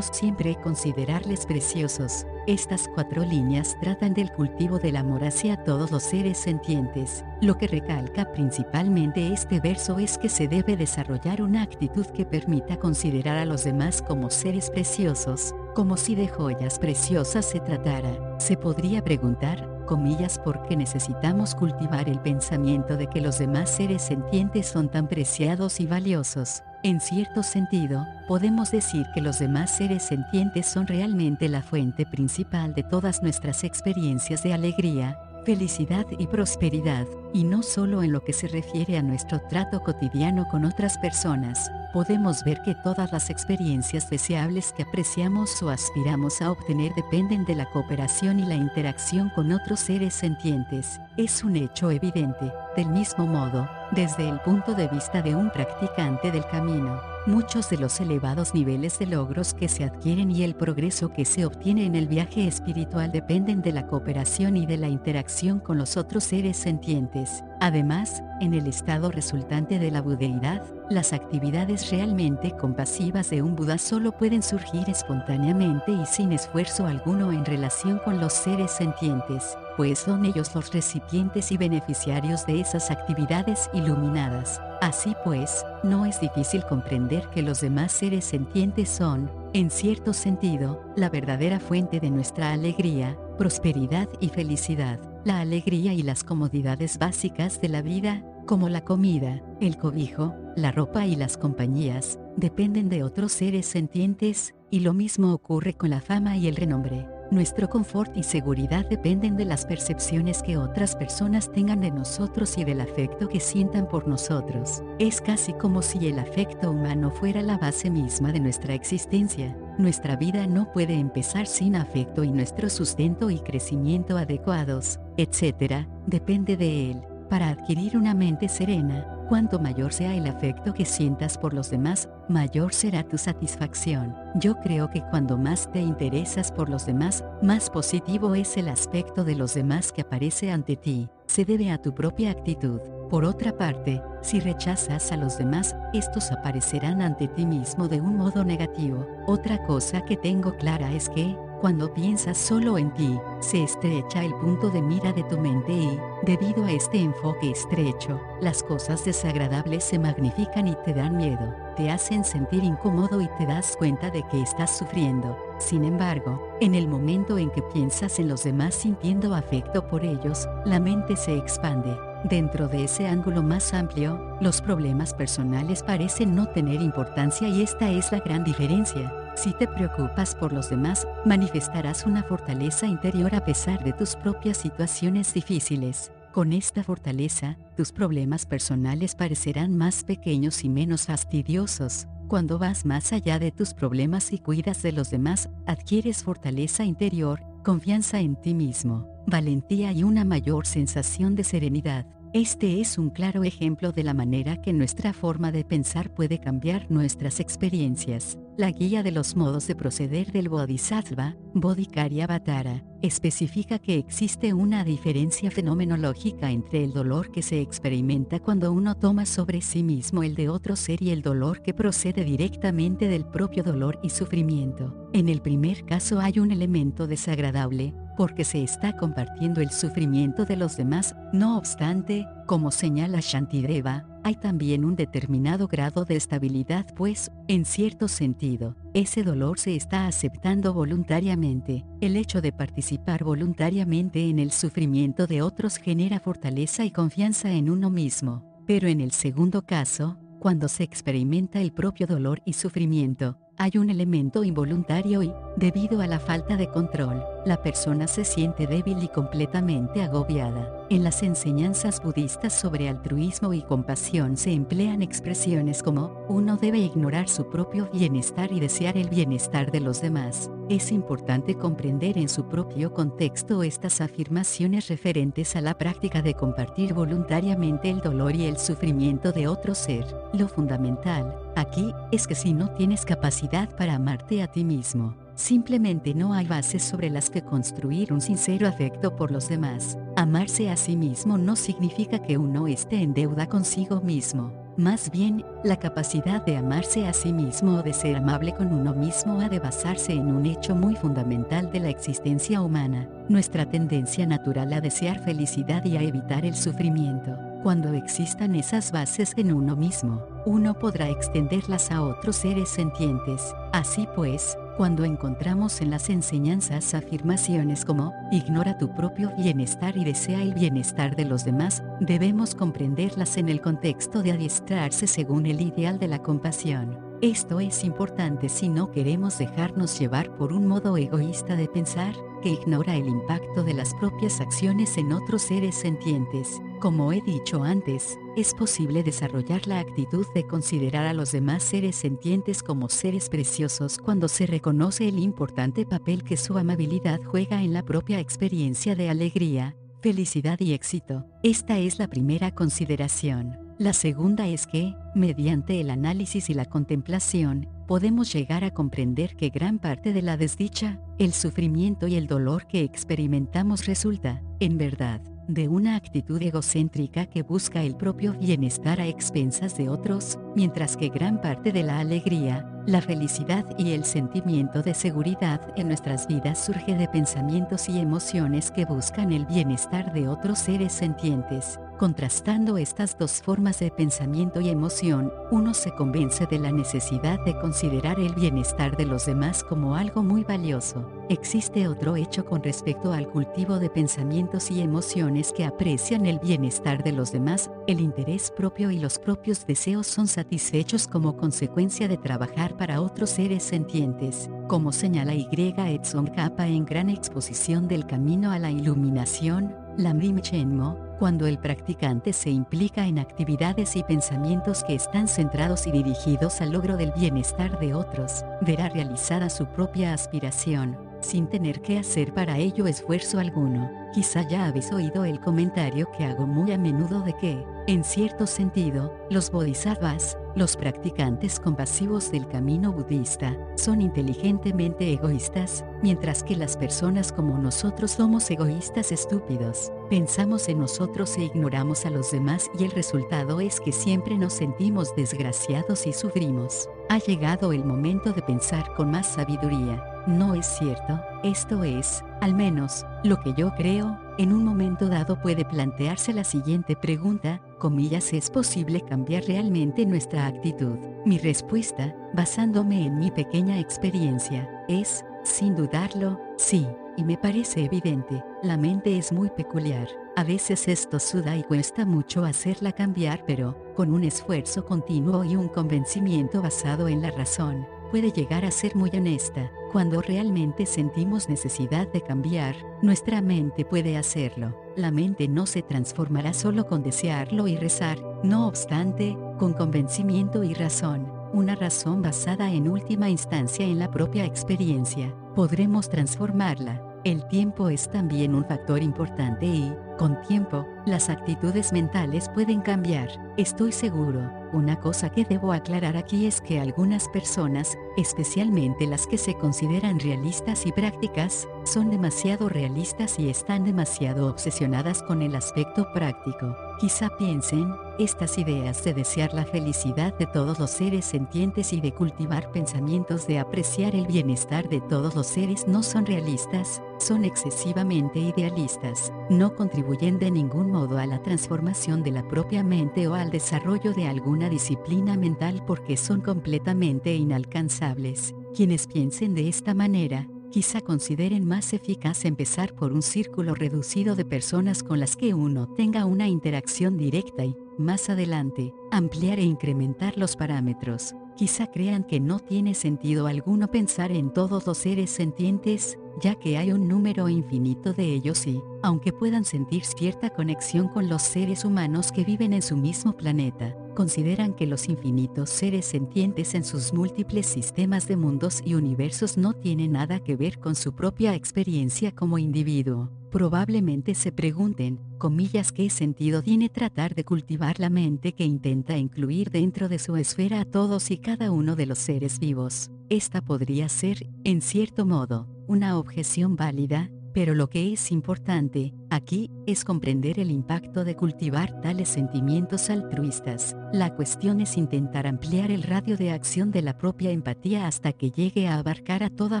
siempre considerarles preciosos. Estas cuatro líneas tratan del cultivo del amor hacia todos los seres sentientes. Lo que recalca principalmente este verso es que se debe desarrollar una actitud que permita considerar a los demás como seres preciosos, como si de joyas preciosas se tratara. Se podría preguntar, comillas, por qué necesitamos cultivar el pensamiento de que los demás seres sentientes son tan preciados y valiosos. En cierto sentido, podemos decir que los demás seres sentientes son realmente la fuente principal de todas nuestras experiencias de alegría, felicidad y prosperidad, y no solo en lo que se refiere a nuestro trato cotidiano con otras personas, podemos ver que todas las experiencias deseables que apreciamos o aspiramos a obtener dependen de la cooperación y la interacción con otros seres sentientes. Es un hecho evidente, del mismo modo, desde el punto de vista de un practicante del camino. Muchos de los elevados niveles de logros que se adquieren y el progreso que se obtiene en el viaje espiritual dependen de la cooperación y de la interacción con los otros seres sentientes. Además, en el estado resultante de la budeidad, las actividades realmente compasivas de un Buda solo pueden surgir espontáneamente y sin esfuerzo alguno en relación con los seres sentientes, pues son ellos los recipientes y beneficiarios de esas actividades iluminadas. Así pues, no es difícil comprender que los demás seres sentientes son, en cierto sentido, la verdadera fuente de nuestra alegría, prosperidad y felicidad, la alegría y las comodidades básicas de la vida, como la comida, el cobijo, la ropa y las compañías, dependen de otros seres sentientes, y lo mismo ocurre con la fama y el renombre. Nuestro confort y seguridad dependen de las percepciones que otras personas tengan de nosotros y del afecto que sientan por nosotros. Es casi como si el afecto humano fuera la base misma de nuestra existencia. Nuestra vida no puede empezar sin afecto y nuestro sustento y crecimiento adecuados, etc., depende de él. Para adquirir una mente serena, Cuanto mayor sea el afecto que sientas por los demás, mayor será tu satisfacción. Yo creo que cuando más te interesas por los demás, más positivo es el aspecto de los demás que aparece ante ti. Se debe a tu propia actitud. Por otra parte, si rechazas a los demás, estos aparecerán ante ti mismo de un modo negativo. Otra cosa que tengo clara es que, cuando piensas solo en ti, se estrecha el punto de mira de tu mente y, debido a este enfoque estrecho, las cosas desagradables se magnifican y te dan miedo, te hacen sentir incómodo y te das cuenta de que estás sufriendo. Sin embargo, en el momento en que piensas en los demás sintiendo afecto por ellos, la mente se expande. Dentro de ese ángulo más amplio, los problemas personales parecen no tener importancia y esta es la gran diferencia. Si te preocupas por los demás, manifestarás una fortaleza interior a pesar de tus propias situaciones difíciles. Con esta fortaleza, tus problemas personales parecerán más pequeños y menos fastidiosos. Cuando vas más allá de tus problemas y cuidas de los demás, adquieres fortaleza interior, confianza en ti mismo, valentía y una mayor sensación de serenidad. Este es un claro ejemplo de la manera que nuestra forma de pensar puede cambiar nuestras experiencias. La guía de los modos de proceder del Bodhisattva, Bodhikaryabhatara, especifica que existe una diferencia fenomenológica entre el dolor que se experimenta cuando uno toma sobre sí mismo el de otro ser y el dolor que procede directamente del propio dolor y sufrimiento. En el primer caso hay un elemento desagradable, porque se está compartiendo el sufrimiento de los demás, no obstante, como señala Shantideva, hay también un determinado grado de estabilidad pues, en cierto sentido, ese dolor se está aceptando voluntariamente. El hecho de participar voluntariamente en el sufrimiento de otros genera fortaleza y confianza en uno mismo. Pero en el segundo caso, cuando se experimenta el propio dolor y sufrimiento, hay un elemento involuntario y, debido a la falta de control, la persona se siente débil y completamente agobiada. En las enseñanzas budistas sobre altruismo y compasión se emplean expresiones como, uno debe ignorar su propio bienestar y desear el bienestar de los demás. Es importante comprender en su propio contexto estas afirmaciones referentes a la práctica de compartir voluntariamente el dolor y el sufrimiento de otro ser. Lo fundamental, aquí, es que si no tienes capacidad para amarte a ti mismo, simplemente no hay bases sobre las que construir un sincero afecto por los demás. Amarse a sí mismo no significa que uno esté en deuda consigo mismo. Más bien, la capacidad de amarse a sí mismo o de ser amable con uno mismo ha de basarse en un hecho muy fundamental de la existencia humana, nuestra tendencia natural a desear felicidad y a evitar el sufrimiento. Cuando existan esas bases en uno mismo, uno podrá extenderlas a otros seres sentientes. Así pues, cuando encontramos en las enseñanzas afirmaciones como, ignora tu propio bienestar y desea el bienestar de los demás, debemos comprenderlas en el contexto de adiestrarse según el ideal de la compasión. Esto es importante si no queremos dejarnos llevar por un modo egoísta de pensar, que ignora el impacto de las propias acciones en otros seres sentientes. Como he dicho antes, es posible desarrollar la actitud de considerar a los demás seres sentientes como seres preciosos cuando se reconoce el importante papel que su amabilidad juega en la propia experiencia de alegría, felicidad y éxito. Esta es la primera consideración. La segunda es que, mediante el análisis y la contemplación, podemos llegar a comprender que gran parte de la desdicha, el sufrimiento y el dolor que experimentamos resulta, en verdad, de una actitud egocéntrica que busca el propio bienestar a expensas de otros, mientras que gran parte de la alegría, la felicidad y el sentimiento de seguridad en nuestras vidas surge de pensamientos y emociones que buscan el bienestar de otros seres sentientes. Contrastando estas dos formas de pensamiento y emoción, uno se convence de la necesidad de considerar el bienestar de los demás como algo muy valioso. Existe otro hecho con respecto al cultivo de pensamientos y emociones que aprecian el bienestar de los demás, el interés propio y los propios deseos son satisfechos como consecuencia de trabajar para otros seres sentientes, como señala Y. Edson Capa en Gran Exposición del Camino a la Iluminación, la Chenmo, cuando el practicante se implica en actividades y pensamientos que están centrados y dirigidos al logro del bienestar de otros, verá realizada su propia aspiración, sin tener que hacer para ello esfuerzo alguno. Quizá ya habéis oído el comentario que hago muy a menudo de que, en cierto sentido, los bodhisattvas, los practicantes compasivos del camino budista, son inteligentemente egoístas, mientras que las personas como nosotros somos egoístas estúpidos. Pensamos en nosotros e ignoramos a los demás y el resultado es que siempre nos sentimos desgraciados y sufrimos. Ha llegado el momento de pensar con más sabiduría. No es cierto, esto es, al menos, lo que yo creo, en un momento dado puede plantearse la siguiente pregunta, comillas, ¿es posible cambiar realmente nuestra actitud? Mi respuesta, basándome en mi pequeña experiencia, es, sin dudarlo, sí, y me parece evidente, la mente es muy peculiar. A veces esto suda y cuesta mucho hacerla cambiar, pero, con un esfuerzo continuo y un convencimiento basado en la razón, puede llegar a ser muy honesta. Cuando realmente sentimos necesidad de cambiar, nuestra mente puede hacerlo. La mente no se transformará solo con desearlo y rezar, no obstante, con convencimiento y razón una razón basada en última instancia en la propia experiencia, podremos transformarla. El tiempo es también un factor importante y, con tiempo, las actitudes mentales pueden cambiar. Estoy seguro, una cosa que debo aclarar aquí es que algunas personas, especialmente las que se consideran realistas y prácticas, son demasiado realistas y están demasiado obsesionadas con el aspecto práctico. Quizá piensen, estas ideas de desear la felicidad de todos los seres sentientes y de cultivar pensamientos de apreciar el bienestar de todos los seres no son realistas, son excesivamente idealistas, no contribuyen de ningún modo a la transformación de la propia mente o al desarrollo de alguna disciplina mental porque son completamente inalcanzables. Quienes piensen de esta manera, quizá consideren más eficaz empezar por un círculo reducido de personas con las que uno tenga una interacción directa y, más adelante, ampliar e incrementar los parámetros. Quizá crean que no tiene sentido alguno pensar en todos los seres sentientes, ya que hay un número infinito de ellos y, aunque puedan sentir cierta conexión con los seres humanos que viven en su mismo planeta, consideran que los infinitos seres sentientes en sus múltiples sistemas de mundos y universos no tienen nada que ver con su propia experiencia como individuo. Probablemente se pregunten, comillas, qué sentido tiene tratar de cultivar la mente que intenta incluir dentro de su esfera a todos y cada uno de los seres vivos. Esta podría ser, en cierto modo, una objeción válida, pero lo que es importante, aquí, es comprender el impacto de cultivar tales sentimientos altruistas. La cuestión es intentar ampliar el radio de acción de la propia empatía hasta que llegue a abarcar a toda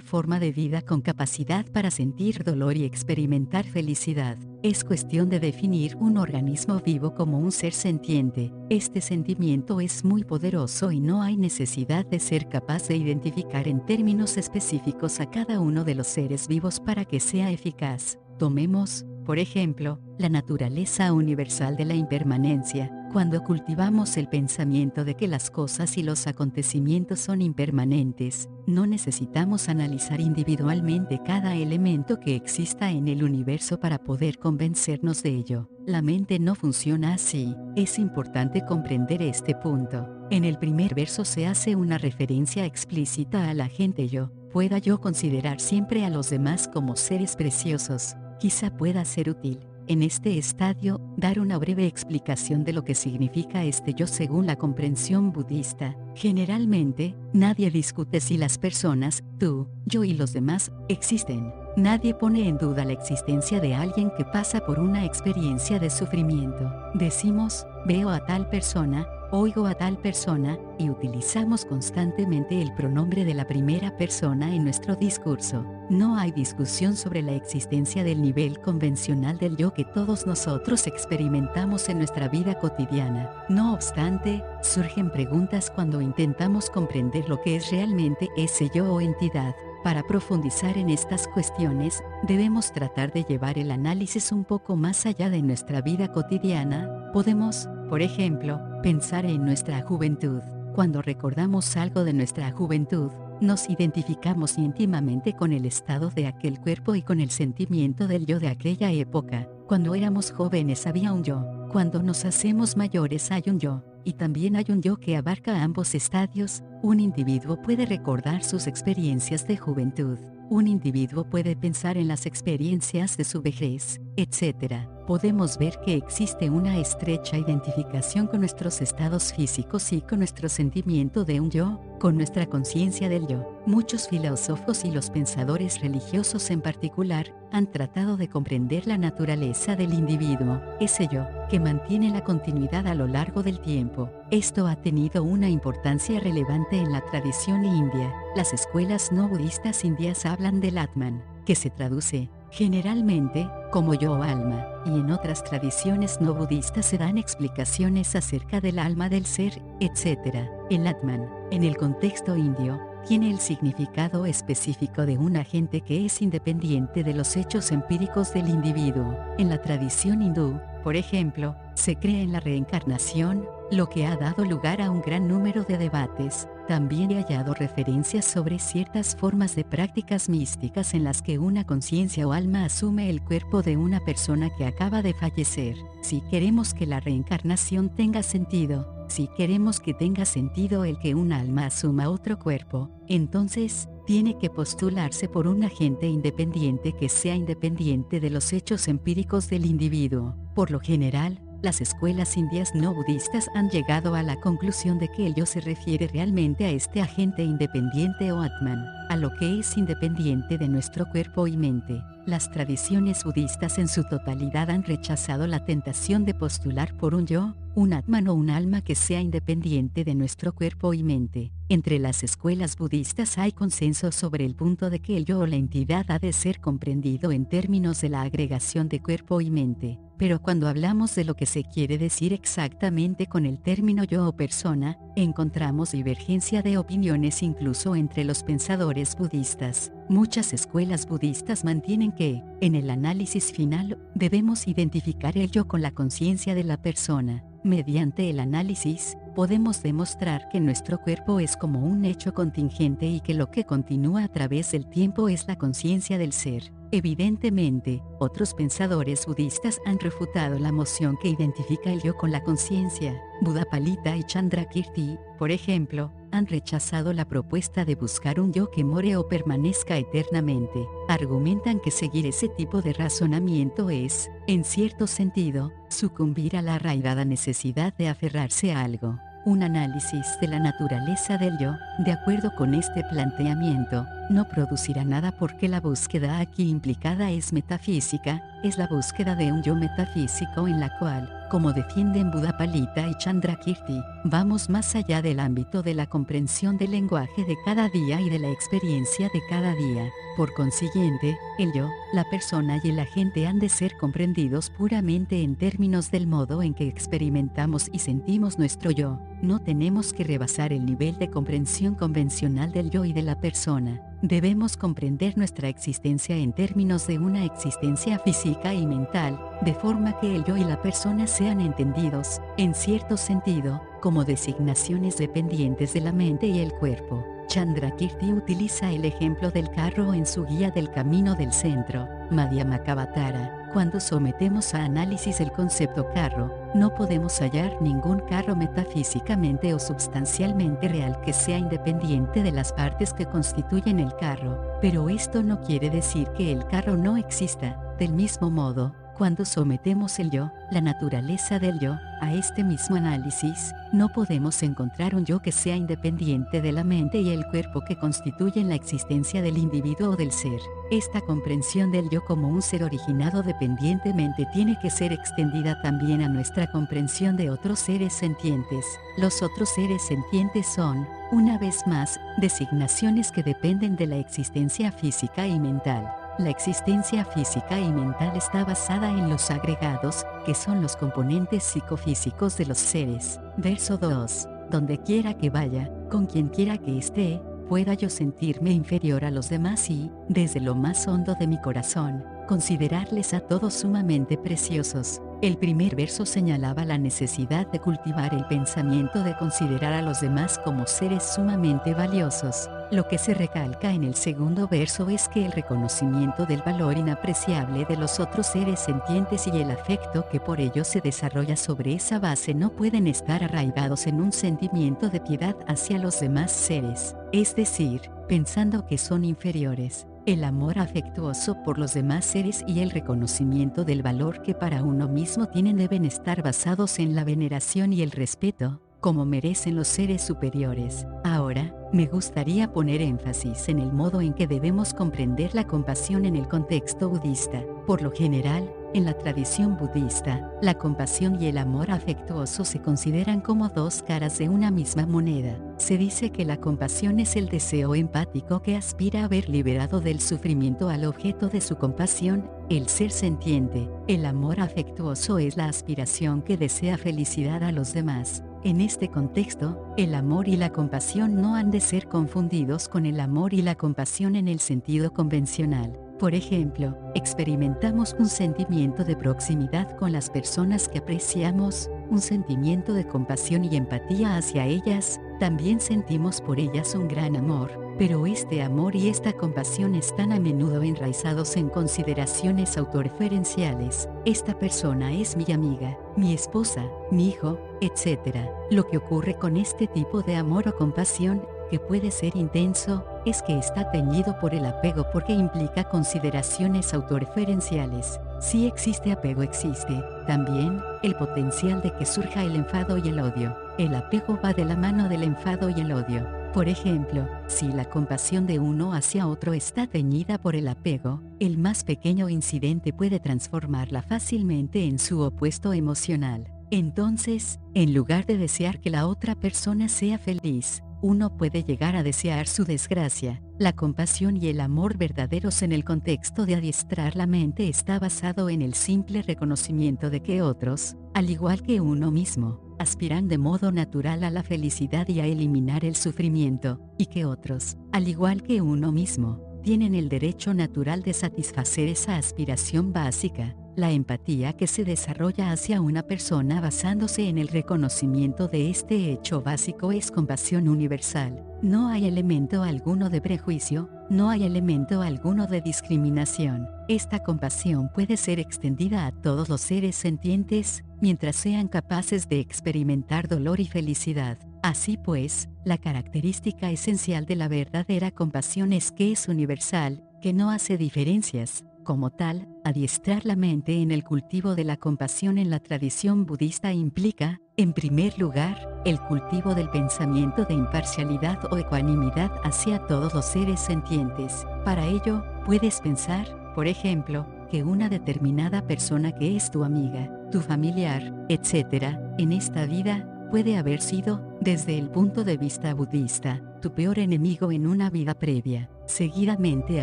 forma de vida con capacidad para sentir dolor y experimentar felicidad. Es cuestión de definir un organismo vivo como un ser sentiente. Este sentimiento es muy poderoso y no hay necesidad de ser capaz de identificar en términos específicos a cada uno de los seres vivos para que sea eficaz. Tomemos, por ejemplo, la naturaleza universal de la impermanencia, cuando cultivamos el pensamiento de que las cosas y los acontecimientos son impermanentes, no necesitamos analizar individualmente cada elemento que exista en el universo para poder convencernos de ello. La mente no funciona así, es importante comprender este punto. En el primer verso se hace una referencia explícita a la gente yo, pueda yo considerar siempre a los demás como seres preciosos, quizá pueda ser útil, en este estadio, dar una breve explicación de lo que significa este yo según la comprensión budista. Generalmente, nadie discute si las personas, tú, yo y los demás, existen. Nadie pone en duda la existencia de alguien que pasa por una experiencia de sufrimiento. Decimos, veo a tal persona, oigo a tal persona, y utilizamos constantemente el pronombre de la primera persona en nuestro discurso. No hay discusión sobre la existencia del nivel convencional del yo que todos nosotros experimentamos en nuestra vida cotidiana. No obstante, surgen preguntas cuando intentamos comprender lo que es realmente ese yo o entidad. Para profundizar en estas cuestiones, debemos tratar de llevar el análisis un poco más allá de nuestra vida cotidiana. Podemos, por ejemplo, pensar en nuestra juventud. Cuando recordamos algo de nuestra juventud, nos identificamos íntimamente con el estado de aquel cuerpo y con el sentimiento del yo de aquella época. Cuando éramos jóvenes había un yo, cuando nos hacemos mayores hay un yo, y también hay un yo que abarca ambos estadios, un individuo puede recordar sus experiencias de juventud, un individuo puede pensar en las experiencias de su vejez, etc. Podemos ver que existe una estrecha identificación con nuestros estados físicos y con nuestro sentimiento de un yo, con nuestra conciencia del yo. Muchos filósofos y los pensadores religiosos en particular han tratado de comprender la naturaleza del individuo, ese yo, que mantiene la continuidad a lo largo del tiempo. Esto ha tenido una importancia relevante en la tradición india. Las escuelas no budistas indias hablan del Atman, que se traduce, generalmente, como yo o alma, y en otras tradiciones no budistas se dan explicaciones acerca del alma del ser, etc. El Atman, en el contexto indio, tiene el significado específico de un agente que es independiente de los hechos empíricos del individuo. En la tradición hindú, por ejemplo, se cree en la reencarnación, lo que ha dado lugar a un gran número de debates. También he hallado referencias sobre ciertas formas de prácticas místicas en las que una conciencia o alma asume el cuerpo de una persona que acaba de fallecer. Si queremos que la reencarnación tenga sentido, si queremos que tenga sentido el que un alma asuma otro cuerpo, entonces, tiene que postularse por un agente independiente que sea independiente de los hechos empíricos del individuo. Por lo general, las escuelas indias no budistas han llegado a la conclusión de que el yo se refiere realmente a este agente independiente o Atman, a lo que es independiente de nuestro cuerpo y mente. Las tradiciones budistas en su totalidad han rechazado la tentación de postular por un yo, un Atman o un alma que sea independiente de nuestro cuerpo y mente. Entre las escuelas budistas hay consenso sobre el punto de que el yo o la entidad ha de ser comprendido en términos de la agregación de cuerpo y mente. Pero cuando hablamos de lo que se quiere decir exactamente con el término yo o persona, encontramos divergencia de opiniones incluso entre los pensadores budistas. Muchas escuelas budistas mantienen que, en el análisis final, debemos identificar el yo con la conciencia de la persona. Mediante el análisis, podemos demostrar que nuestro cuerpo es como un hecho contingente y que lo que continúa a través del tiempo es la conciencia del ser. Evidentemente, otros pensadores budistas han refutado la moción que identifica el yo con la conciencia. Buddhapalita y Chandrakirti, por ejemplo, han rechazado la propuesta de buscar un yo que more o permanezca eternamente. Argumentan que seguir ese tipo de razonamiento es, en cierto sentido, sucumbir a la arraigada necesidad de aferrarse a algo. Un análisis de la naturaleza del yo, de acuerdo con este planteamiento, no producirá nada porque la búsqueda aquí implicada es metafísica, es la búsqueda de un yo metafísico en la cual, como defienden Buddhapalita y Chandrakirti, vamos más allá del ámbito de la comprensión del lenguaje de cada día y de la experiencia de cada día. Por consiguiente, el yo, la persona y el agente han de ser comprendidos puramente en términos del modo en que experimentamos y sentimos nuestro yo. No tenemos que rebasar el nivel de comprensión convencional del yo y de la persona. Debemos comprender nuestra existencia en términos de una existencia física y mental, de forma que el yo y la persona sean entendidos, en cierto sentido, como designaciones dependientes de la mente y el cuerpo. Chandrakirti utiliza el ejemplo del carro en su guía del camino del centro, Madhyamakavatara. Cuando sometemos a análisis el concepto carro, no podemos hallar ningún carro metafísicamente o substancialmente real que sea independiente de las partes que constituyen el carro, pero esto no quiere decir que el carro no exista. Del mismo modo, Cuando sometemos el yo, la naturaleza del yo, a este mismo análisis, no podemos encontrar un yo que sea independiente de la mente y el cuerpo que constituyen la existencia del individuo o del ser. Esta comprensión del yo como un ser originado dependientemente tiene que ser extendida también a nuestra comprensión de otros seres sentientes. Los otros seres sentientes son, una vez más, designaciones que dependen de la existencia física y mental. La existencia física y mental está basada en los agregados, que son los componentes psicofísicos de los seres. Verso 2. Donde quiera que vaya, con quien quiera que esté, pueda yo sentirme inferior a los demás y, desde lo más hondo de mi corazón, considerarles a todos sumamente preciosos. El primer verso señalaba la necesidad de cultivar el pensamiento de considerar a los demás como seres sumamente valiosos. Lo que se recalca en el segundo verso es que el reconocimiento del valor inapreciable de los otros seres sentientes y el afecto que por ellos se desarrolla sobre esa base no pueden estar arraigados en un sentimiento de piedad hacia los demás seres, es decir, pensando que son inferiores. El amor afectuoso por los demás seres y el reconocimiento del valor que para uno mismo tienen deben estar basados en la veneración y el respeto, como merecen los seres superiores. Ahora, me gustaría poner énfasis en el modo en que debemos comprender la compasión en el contexto budista. Por lo general, en la tradición budista, la compasión y el amor afectuoso se consideran como dos caras de una misma moneda. Se dice que la compasión es el deseo empático que aspira a ver liberado del sufrimiento al objeto de su compasión, el ser sentiente. El amor afectuoso es la aspiración que desea felicidad a los demás. En este contexto, el amor y la compasión no han de ser confundidos con el amor y la compasión en el sentido convencional. Por ejemplo, experimentamos un sentimiento de proximidad con las personas que apreciamos, un sentimiento de compasión y empatía hacia ellas, también sentimos por ellas un gran amor, pero este amor y esta compasión están a menudo enraizados en consideraciones autorreferenciales. Esta persona es mi amiga, mi esposa, mi hijo, etc. Lo que ocurre con este tipo de amor o compasión, que puede ser intenso, es que está teñido por el apego porque implica consideraciones autorreferenciales. Si existe apego existe, también, el potencial de que surja el enfado y el odio. El apego va de la mano del enfado y el odio. Por ejemplo, si la compasión de uno hacia otro está teñida por el apego, el más pequeño incidente puede transformarla fácilmente en su opuesto emocional. Entonces, en lugar de desear que la otra persona sea feliz, uno puede llegar a desear su desgracia. La compasión y el amor verdaderos en el contexto de adiestrar la mente está basado en el simple reconocimiento de que otros, al igual que uno mismo, aspiran de modo natural a la felicidad y a eliminar el sufrimiento, y que otros, al igual que uno mismo, tienen el derecho natural de satisfacer esa aspiración básica, la empatía que se desarrolla hacia una persona basándose en el reconocimiento de este hecho básico es compasión universal. No hay elemento alguno de prejuicio, no hay elemento alguno de discriminación. Esta compasión puede ser extendida a todos los seres sentientes, mientras sean capaces de experimentar dolor y felicidad. Así pues, la característica esencial de la verdadera compasión es que es universal, que no hace diferencias, como tal, adiestrar la mente en el cultivo de la compasión en la tradición budista implica, en primer lugar, el cultivo del pensamiento de imparcialidad o ecuanimidad hacia todos los seres sentientes. Para ello, puedes pensar, por ejemplo, que una determinada persona que es tu amiga, tu familiar, etc., en esta vida, puede haber sido, desde el punto de vista budista, tu peor enemigo en una vida previa. Seguidamente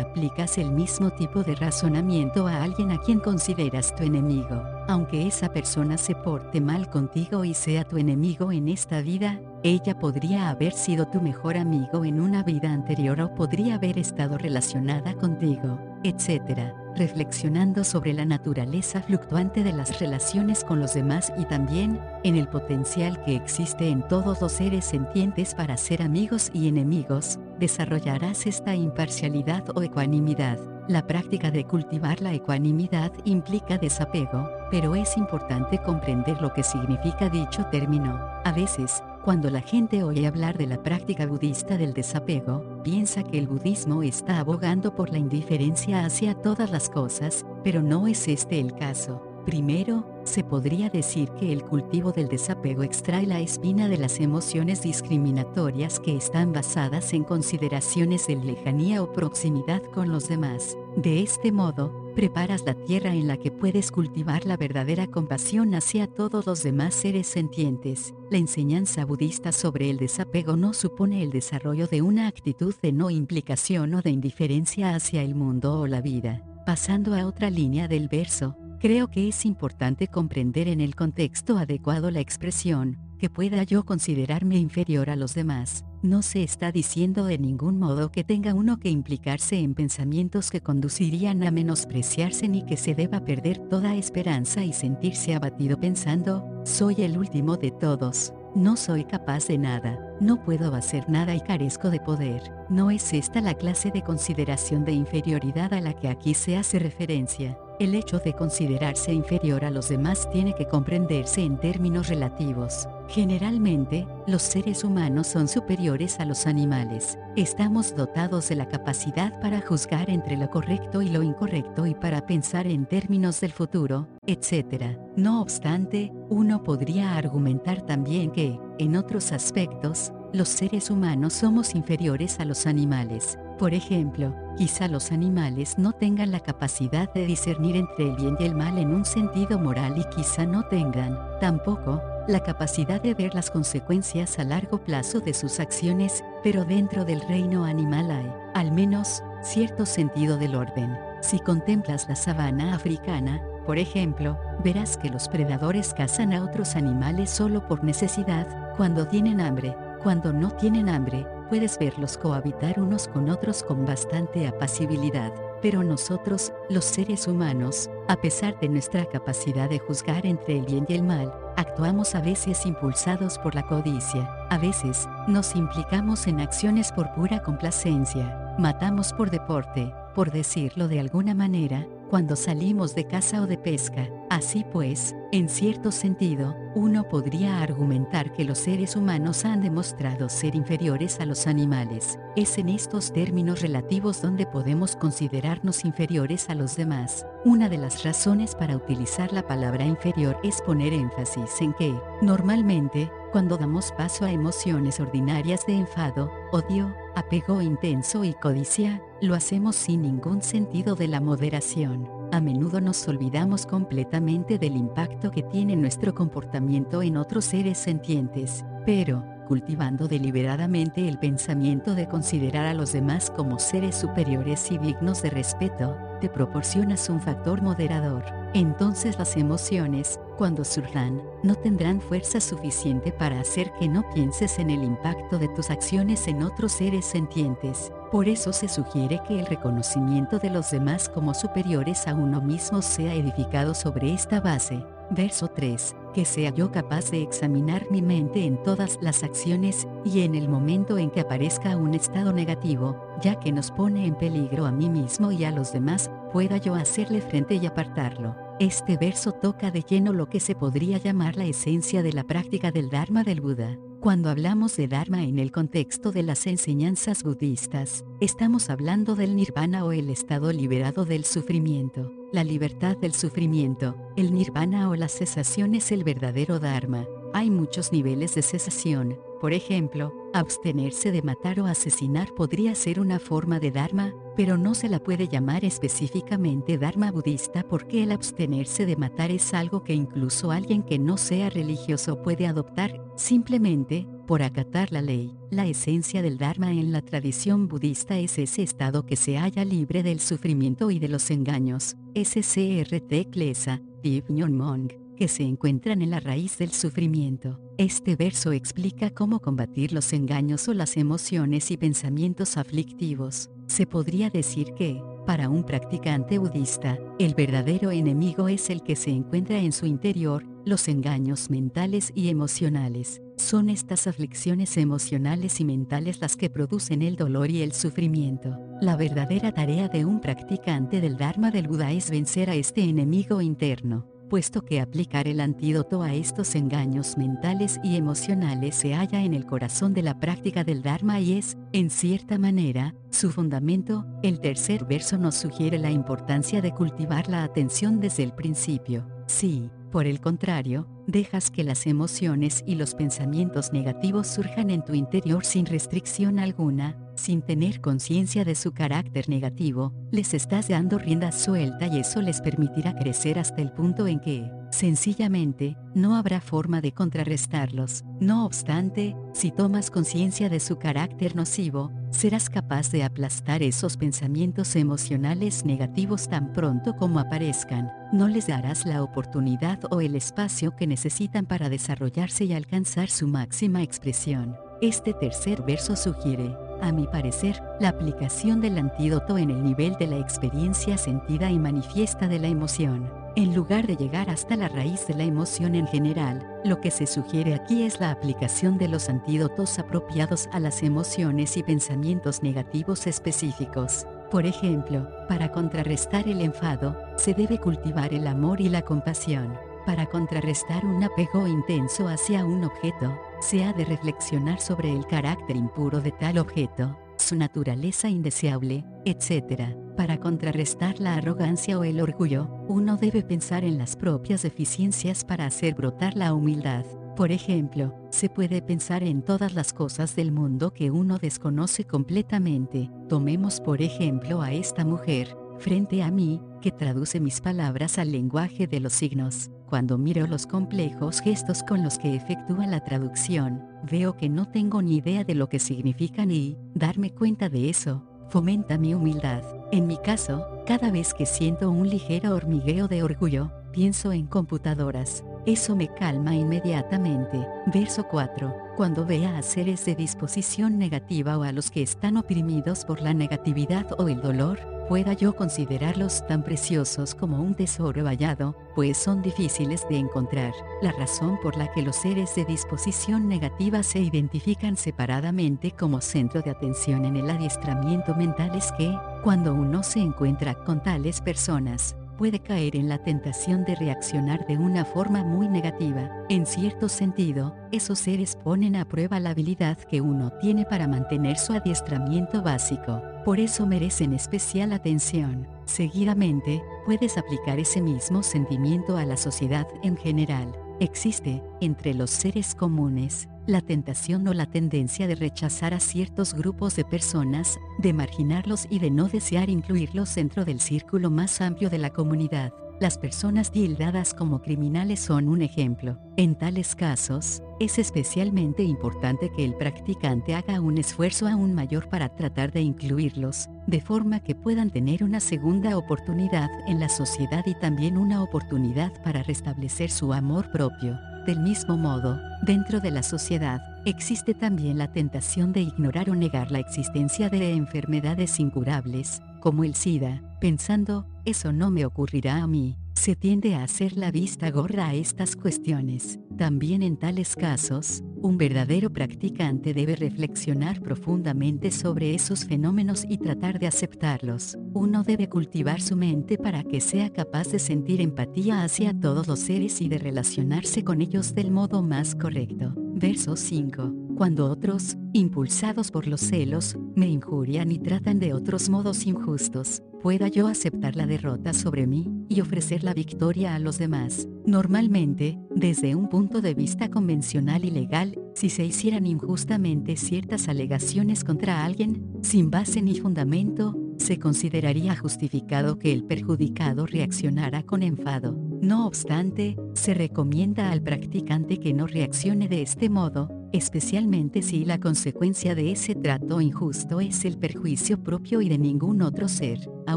aplicas el mismo tipo de razonamiento a alguien a quien consideras tu enemigo. Aunque esa persona se porte mal contigo y sea tu enemigo en esta vida, ella podría haber sido tu mejor amigo en una vida anterior o podría haber estado relacionada contigo, etc reflexionando sobre la naturaleza fluctuante de las relaciones con los demás y también, en el potencial que existe en todos los seres sentientes para ser amigos y enemigos, desarrollarás esta imparcialidad o ecuanimidad. La práctica de cultivar la ecuanimidad implica desapego, pero es importante comprender lo que significa dicho término. A veces, cuando la gente oye hablar de la práctica budista del desapego, piensa que el budismo está abogando por la indiferencia hacia todas las cosas, pero no es este el caso. Primero, se podría decir que el cultivo del desapego extrae la espina de las emociones discriminatorias que están basadas en consideraciones de lejanía o proximidad con los demás. De este modo, preparas la tierra en la que puedes cultivar la verdadera compasión hacia todos los demás seres sentientes. La enseñanza budista sobre el desapego no supone el desarrollo de una actitud de no implicación o de indiferencia hacia el mundo o la vida. Pasando a otra línea del verso, Creo que es importante comprender en el contexto adecuado la expresión, que pueda yo considerarme inferior a los demás. No se está diciendo de ningún modo que tenga uno que implicarse en pensamientos que conducirían a menospreciarse ni que se deba perder toda esperanza y sentirse abatido pensando, soy el último de todos. No soy capaz de nada, no puedo hacer nada y carezco de poder. No es esta la clase de consideración de inferioridad a la que aquí se hace referencia. El hecho de considerarse inferior a los demás tiene que comprenderse en términos relativos. Generalmente, los seres humanos son superiores a los animales. Estamos dotados de la capacidad para juzgar entre lo correcto y lo incorrecto y para pensar en términos del futuro, etc. No obstante, uno podría argumentar también que, en otros aspectos, los seres humanos somos inferiores a los animales. Por ejemplo, quizá los animales no tengan la capacidad de discernir entre el bien y el mal en un sentido moral y quizá no tengan, tampoco, la capacidad de ver las consecuencias a largo plazo de sus acciones, pero dentro del reino animal hay, al menos, cierto sentido del orden. Si contemplas la sabana africana, por ejemplo, verás que los predadores cazan a otros animales solo por necesidad, cuando tienen hambre, cuando no tienen hambre, puedes verlos cohabitar unos con otros con bastante apacibilidad, pero nosotros, los seres humanos, a pesar de nuestra capacidad de juzgar entre el bien y el mal, actuamos a veces impulsados por la codicia, a veces, nos implicamos en acciones por pura complacencia, matamos por deporte, por decirlo de alguna manera, cuando salimos de caza o de pesca. Así pues, en cierto sentido, uno podría argumentar que los seres humanos han demostrado ser inferiores a los animales. Es en estos términos relativos donde podemos considerarnos inferiores a los demás. Una de las razones para utilizar la palabra inferior es poner énfasis en que, normalmente, cuando damos paso a emociones ordinarias de enfado, odio, apego intenso y codicia, lo hacemos sin ningún sentido de la moderación. A menudo nos olvidamos completamente del impacto que tiene nuestro comportamiento en otros seres sentientes, pero, cultivando deliberadamente el pensamiento de considerar a los demás como seres superiores y dignos de respeto, te proporcionas un factor moderador. Entonces las emociones, cuando surjan, no tendrán fuerza suficiente para hacer que no pienses en el impacto de tus acciones en otros seres sentientes. Por eso se sugiere que el reconocimiento de los demás como superiores a uno mismo sea edificado sobre esta base. Verso 3. Que sea yo capaz de examinar mi mente en todas las acciones, y en el momento en que aparezca un estado negativo, ya que nos pone en peligro a mí mismo y a los demás, pueda yo hacerle frente y apartarlo. Este verso toca de lleno lo que se podría llamar la esencia de la práctica del Dharma del Buda. Cuando hablamos de Dharma en el contexto de las enseñanzas budistas, estamos hablando del nirvana o el estado liberado del sufrimiento, la libertad del sufrimiento, el nirvana o la cesación es el verdadero Dharma. Hay muchos niveles de cesación, por ejemplo, abstenerse de matar o asesinar podría ser una forma de Dharma, pero no se la puede llamar específicamente Dharma budista porque el abstenerse de matar es algo que incluso alguien que no sea religioso puede adoptar, simplemente, por acatar la ley. La esencia del Dharma en la tradición budista es ese estado que se halla libre del sufrimiento y de los engaños. SCRT Klesa, Div Mong, que se encuentran en la raíz del sufrimiento. Este verso explica cómo combatir los engaños o las emociones y pensamientos aflictivos. Se podría decir que, para un practicante budista, el verdadero enemigo es el que se encuentra en su interior, los engaños mentales y emocionales. Son estas aflicciones emocionales y mentales las que producen el dolor y el sufrimiento. La verdadera tarea de un practicante del Dharma del Buda es vencer a este enemigo interno. Puesto que aplicar el antídoto a estos engaños mentales y emocionales se halla en el corazón de la práctica del Dharma y es, en cierta manera, su fundamento, el tercer verso nos sugiere la importancia de cultivar la atención desde el principio. Sí, por el contrario, dejas que las emociones y los pensamientos negativos surjan en tu interior sin restricción alguna, sin tener conciencia de su carácter negativo, les estás dando rienda suelta y eso les permitirá crecer hasta el punto en que, sencillamente, no habrá forma de contrarrestarlos. No obstante, si tomas conciencia de su carácter nocivo, serás capaz de aplastar esos pensamientos emocionales negativos tan pronto como aparezcan. No les darás la oportunidad o el espacio que necesitan para desarrollarse y alcanzar su máxima expresión. Este tercer verso sugiere, a mi parecer, la aplicación del antídoto en el nivel de la experiencia sentida y manifiesta de la emoción. En lugar de llegar hasta la raíz de la emoción en general, lo que se sugiere aquí es la aplicación de los antídotos apropiados a las emociones y pensamientos negativos específicos. Por ejemplo, para contrarrestar el enfado, se debe cultivar el amor y la compasión. Para contrarrestar un apego intenso hacia un objeto, se ha de reflexionar sobre el carácter impuro de tal objeto, su naturaleza indeseable, etc. Para contrarrestar la arrogancia o el orgullo, uno debe pensar en las propias deficiencias para hacer brotar la humildad. Por ejemplo, se puede pensar en todas las cosas del mundo que uno desconoce completamente. Tomemos por ejemplo a esta mujer, frente a mí, que traduce mis palabras al lenguaje de los signos. Cuando miro los complejos gestos con los que efectúa la traducción, veo que no tengo ni idea de lo que significan y, darme cuenta de eso, fomenta mi humildad. En mi caso, cada vez que siento un ligero hormigueo de orgullo, pienso en computadoras. Eso me calma inmediatamente. Verso 4. Cuando vea a seres de disposición negativa o a los que están oprimidos por la negatividad o el dolor, pueda yo considerarlos tan preciosos como un tesoro hallado, pues son difíciles de encontrar. La razón por la que los seres de disposición negativa se identifican separadamente como centro de atención en el adiestramiento mental es que, cuando uno se encuentra con tales personas, puede caer en la tentación de reaccionar de una forma muy negativa. En cierto sentido, esos seres ponen a prueba la habilidad que uno tiene para mantener su adiestramiento básico. Por eso merecen especial atención. Seguidamente, puedes aplicar ese mismo sentimiento a la sociedad en general. Existe, entre los seres comunes, la tentación o la tendencia de rechazar a ciertos grupos de personas, de marginarlos y de no desear incluirlos dentro del círculo más amplio de la comunidad. Las personas tildadas como criminales son un ejemplo. En tales casos, es especialmente importante que el practicante haga un esfuerzo aún mayor para tratar de incluirlos, de forma que puedan tener una segunda oportunidad en la sociedad y también una oportunidad para restablecer su amor propio. Del mismo modo, dentro de la sociedad, existe también la tentación de ignorar o negar la existencia de enfermedades incurables, como el SIDA, pensando, eso no me ocurrirá a mí. Se tiende a hacer la vista gorra a estas cuestiones. También en tales casos, un verdadero practicante debe reflexionar profundamente sobre esos fenómenos y tratar de aceptarlos. Uno debe cultivar su mente para que sea capaz de sentir empatía hacia todos los seres y de relacionarse con ellos del modo más correcto. Verso 5 cuando otros, impulsados por los celos, me injurian y tratan de otros modos injustos, pueda yo aceptar la derrota sobre mí y ofrecer la victoria a los demás. Normalmente, desde un punto de vista convencional y legal, si se hicieran injustamente ciertas alegaciones contra alguien, sin base ni fundamento, se consideraría justificado que el perjudicado reaccionara con enfado. No obstante, se recomienda al practicante que no reaccione de este modo, especialmente si la consecuencia de ese trato injusto es el perjuicio propio y de ningún otro ser. A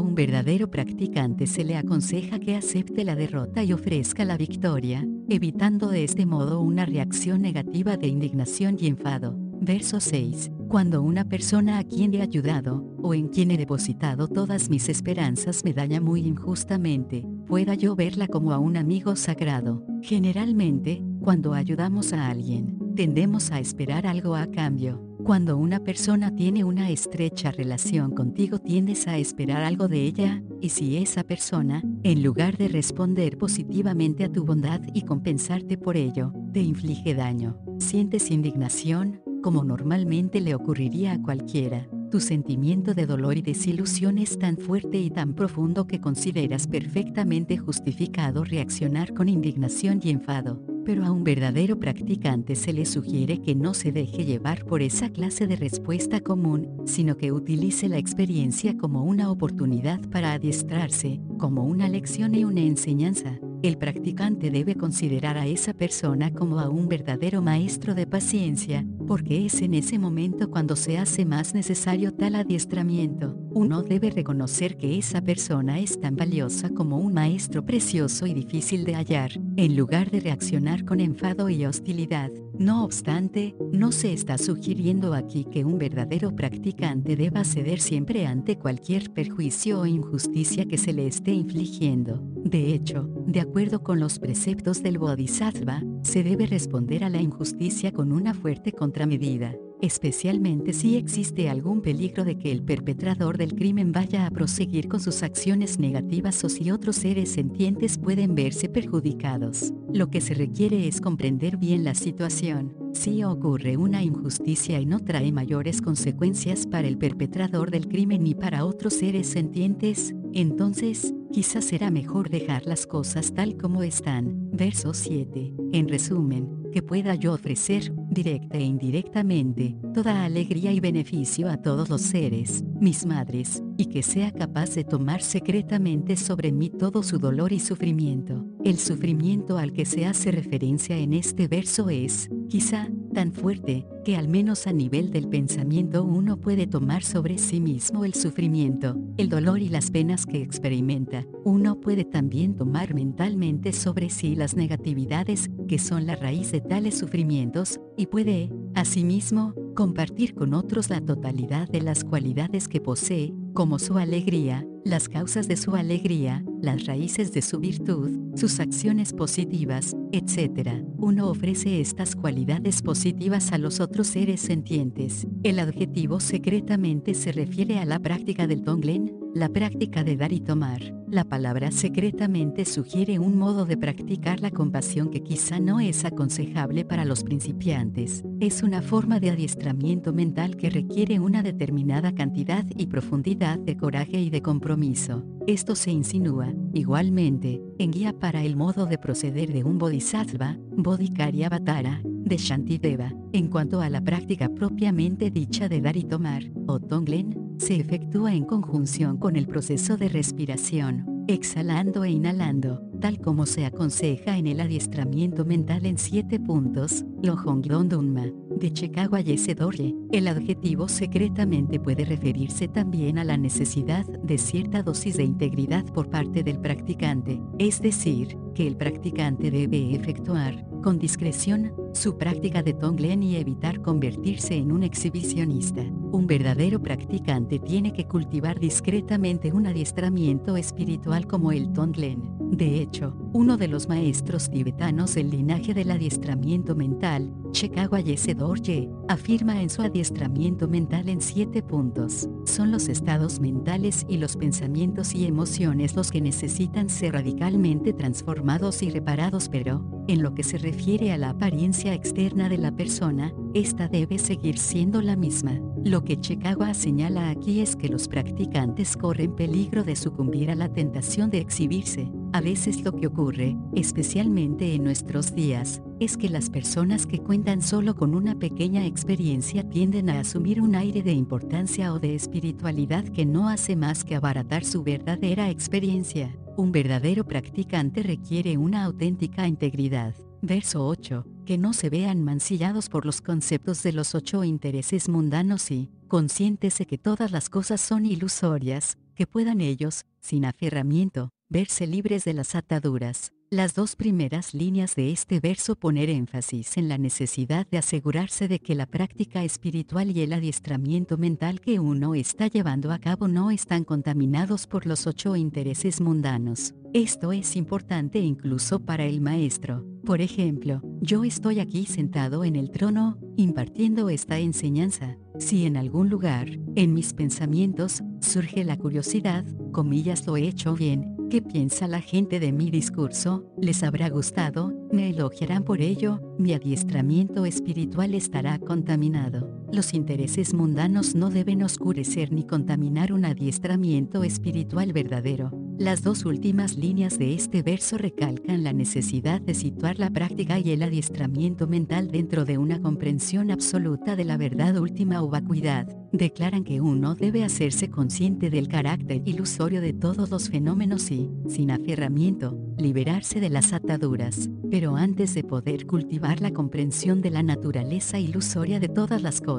un verdadero practicante se le aconseja que acepte la derrota y ofrezca la victoria, evitando de este modo una reacción negativa de indignación y enfado. Verso 6. Cuando una persona a quien he ayudado, o en quien he depositado todas mis esperanzas me daña muy injustamente, pueda yo verla como a un amigo sagrado. Generalmente, cuando ayudamos a alguien, tendemos a esperar algo a cambio. Cuando una persona tiene una estrecha relación contigo tiendes a esperar algo de ella, y si esa persona, en lugar de responder positivamente a tu bondad y compensarte por ello, te inflige daño, sientes indignación, como normalmente le ocurriría a cualquiera. Tu sentimiento de dolor y desilusión es tan fuerte y tan profundo que consideras perfectamente justificado reaccionar con indignación y enfado pero a un verdadero practicante se le sugiere que no se deje llevar por esa clase de respuesta común, sino que utilice la experiencia como una oportunidad para adiestrarse, como una lección y una enseñanza. El practicante debe considerar a esa persona como a un verdadero maestro de paciencia, porque es en ese momento cuando se hace más necesario tal adiestramiento. Uno debe reconocer que esa persona es tan valiosa como un maestro precioso y difícil de hallar, en lugar de reaccionar con enfado y hostilidad. No obstante, no se está sugiriendo aquí que un verdadero practicante deba ceder siempre ante cualquier perjuicio o injusticia que se le esté infligiendo. De hecho, de acuerdo con los preceptos del Bodhisattva, se debe responder a la injusticia con una fuerte contramedida especialmente si existe algún peligro de que el perpetrador del crimen vaya a proseguir con sus acciones negativas o si otros seres sentientes pueden verse perjudicados. Lo que se requiere es comprender bien la situación. Si ocurre una injusticia y no trae mayores consecuencias para el perpetrador del crimen ni para otros seres sentientes, entonces, quizás será mejor dejar las cosas tal como están. Verso 7. En resumen, que pueda yo ofrecer, directa e indirectamente, toda alegría y beneficio a todos los seres, mis madres, y que sea capaz de tomar secretamente sobre mí todo su dolor y sufrimiento. El sufrimiento al que se hace referencia en este verso es, quizá, tan fuerte, que al menos a nivel del pensamiento uno puede tomar sobre sí mismo el sufrimiento, el dolor y las penas que experimenta. Uno puede también tomar mentalmente sobre sí las negatividades, que son la raíz de tales sufrimientos, y puede, asimismo, compartir con otros la totalidad de las cualidades que posee, como su alegría, las causas de su alegría, las raíces de su virtud, sus acciones positivas, etc. Uno ofrece estas cualidades positivas a los otros seres sentientes. El adjetivo secretamente se refiere a la práctica del Tonglen, la práctica de dar y tomar. La palabra secretamente sugiere un modo de practicar la compasión que quizá no es aconsejable para los principiantes. Es una forma de adiestramiento mental que requiere una determinada cantidad y profundidad de coraje y de compromiso. Esto se insinúa, igualmente, en guía para el modo de proceder de un bodhisattva, bodhicaryavatara, de Shantideva. En cuanto a la práctica propiamente dicha de dar y tomar, o tonglen, se efectúa en conjunción con el proceso de respiración, exhalando e inhalando, tal como se aconseja en el adiestramiento mental en siete puntos, Dunma, de Chekawa Yesedorje. El adjetivo secretamente puede referirse también a la necesidad de cierta dosis de integridad por parte del practicante, es decir, que el practicante debe efectuar, con discreción, su práctica de Tonglen y evitar convertirse en un exhibicionista. Un verdadero practicante tiene que cultivar discretamente un adiestramiento espiritual como el Tonglen. De hecho, uno de los maestros tibetanos del linaje del adiestramiento mental, Chekawa Yese Dorje, afirma en su adiestramiento mental en siete puntos. Son los estados mentales y los pensamientos y emociones los que necesitan ser radicalmente transformados y reparados pero, en lo que se refiere a la apariencia externa de la persona, esta debe seguir siendo la misma. Lo que Chekawa señala aquí es que los practicantes corren peligro de sucumbir a la tentación de exhibirse. A veces lo que ocurre, especialmente en nuestros días, es que las personas que cuentan solo con una pequeña experiencia tienden a asumir un aire de importancia o de espiritualidad que no hace más que abaratar su verdadera experiencia. Un verdadero practicante requiere una auténtica integridad. Verso 8. Que no se vean mancillados por los conceptos de los ocho intereses mundanos y, consciéntese que todas las cosas son ilusorias, que puedan ellos, sin aferramiento, verse libres de las ataduras. Las dos primeras líneas de este verso poner énfasis en la necesidad de asegurarse de que la práctica espiritual y el adiestramiento mental que uno está llevando a cabo no están contaminados por los ocho intereses mundanos. Esto es importante incluso para el maestro. Por ejemplo, yo estoy aquí sentado en el trono, impartiendo esta enseñanza. Si en algún lugar, en mis pensamientos, surge la curiosidad, comillas lo he hecho bien, ¿Qué piensa la gente de mi discurso? ¿Les habrá gustado? ¿Me elogiarán por ello? Mi adiestramiento espiritual estará contaminado. Los intereses mundanos no deben oscurecer ni contaminar un adiestramiento espiritual verdadero. Las dos últimas líneas de este verso recalcan la necesidad de situar la práctica y el adiestramiento mental dentro de una comprensión absoluta de la verdad última o vacuidad. Declaran que uno debe hacerse consciente del carácter ilusorio de todos los fenómenos y, sin aferramiento, liberarse de las ataduras. Pero antes de poder cultivar la comprensión de la naturaleza ilusoria de todas las cosas,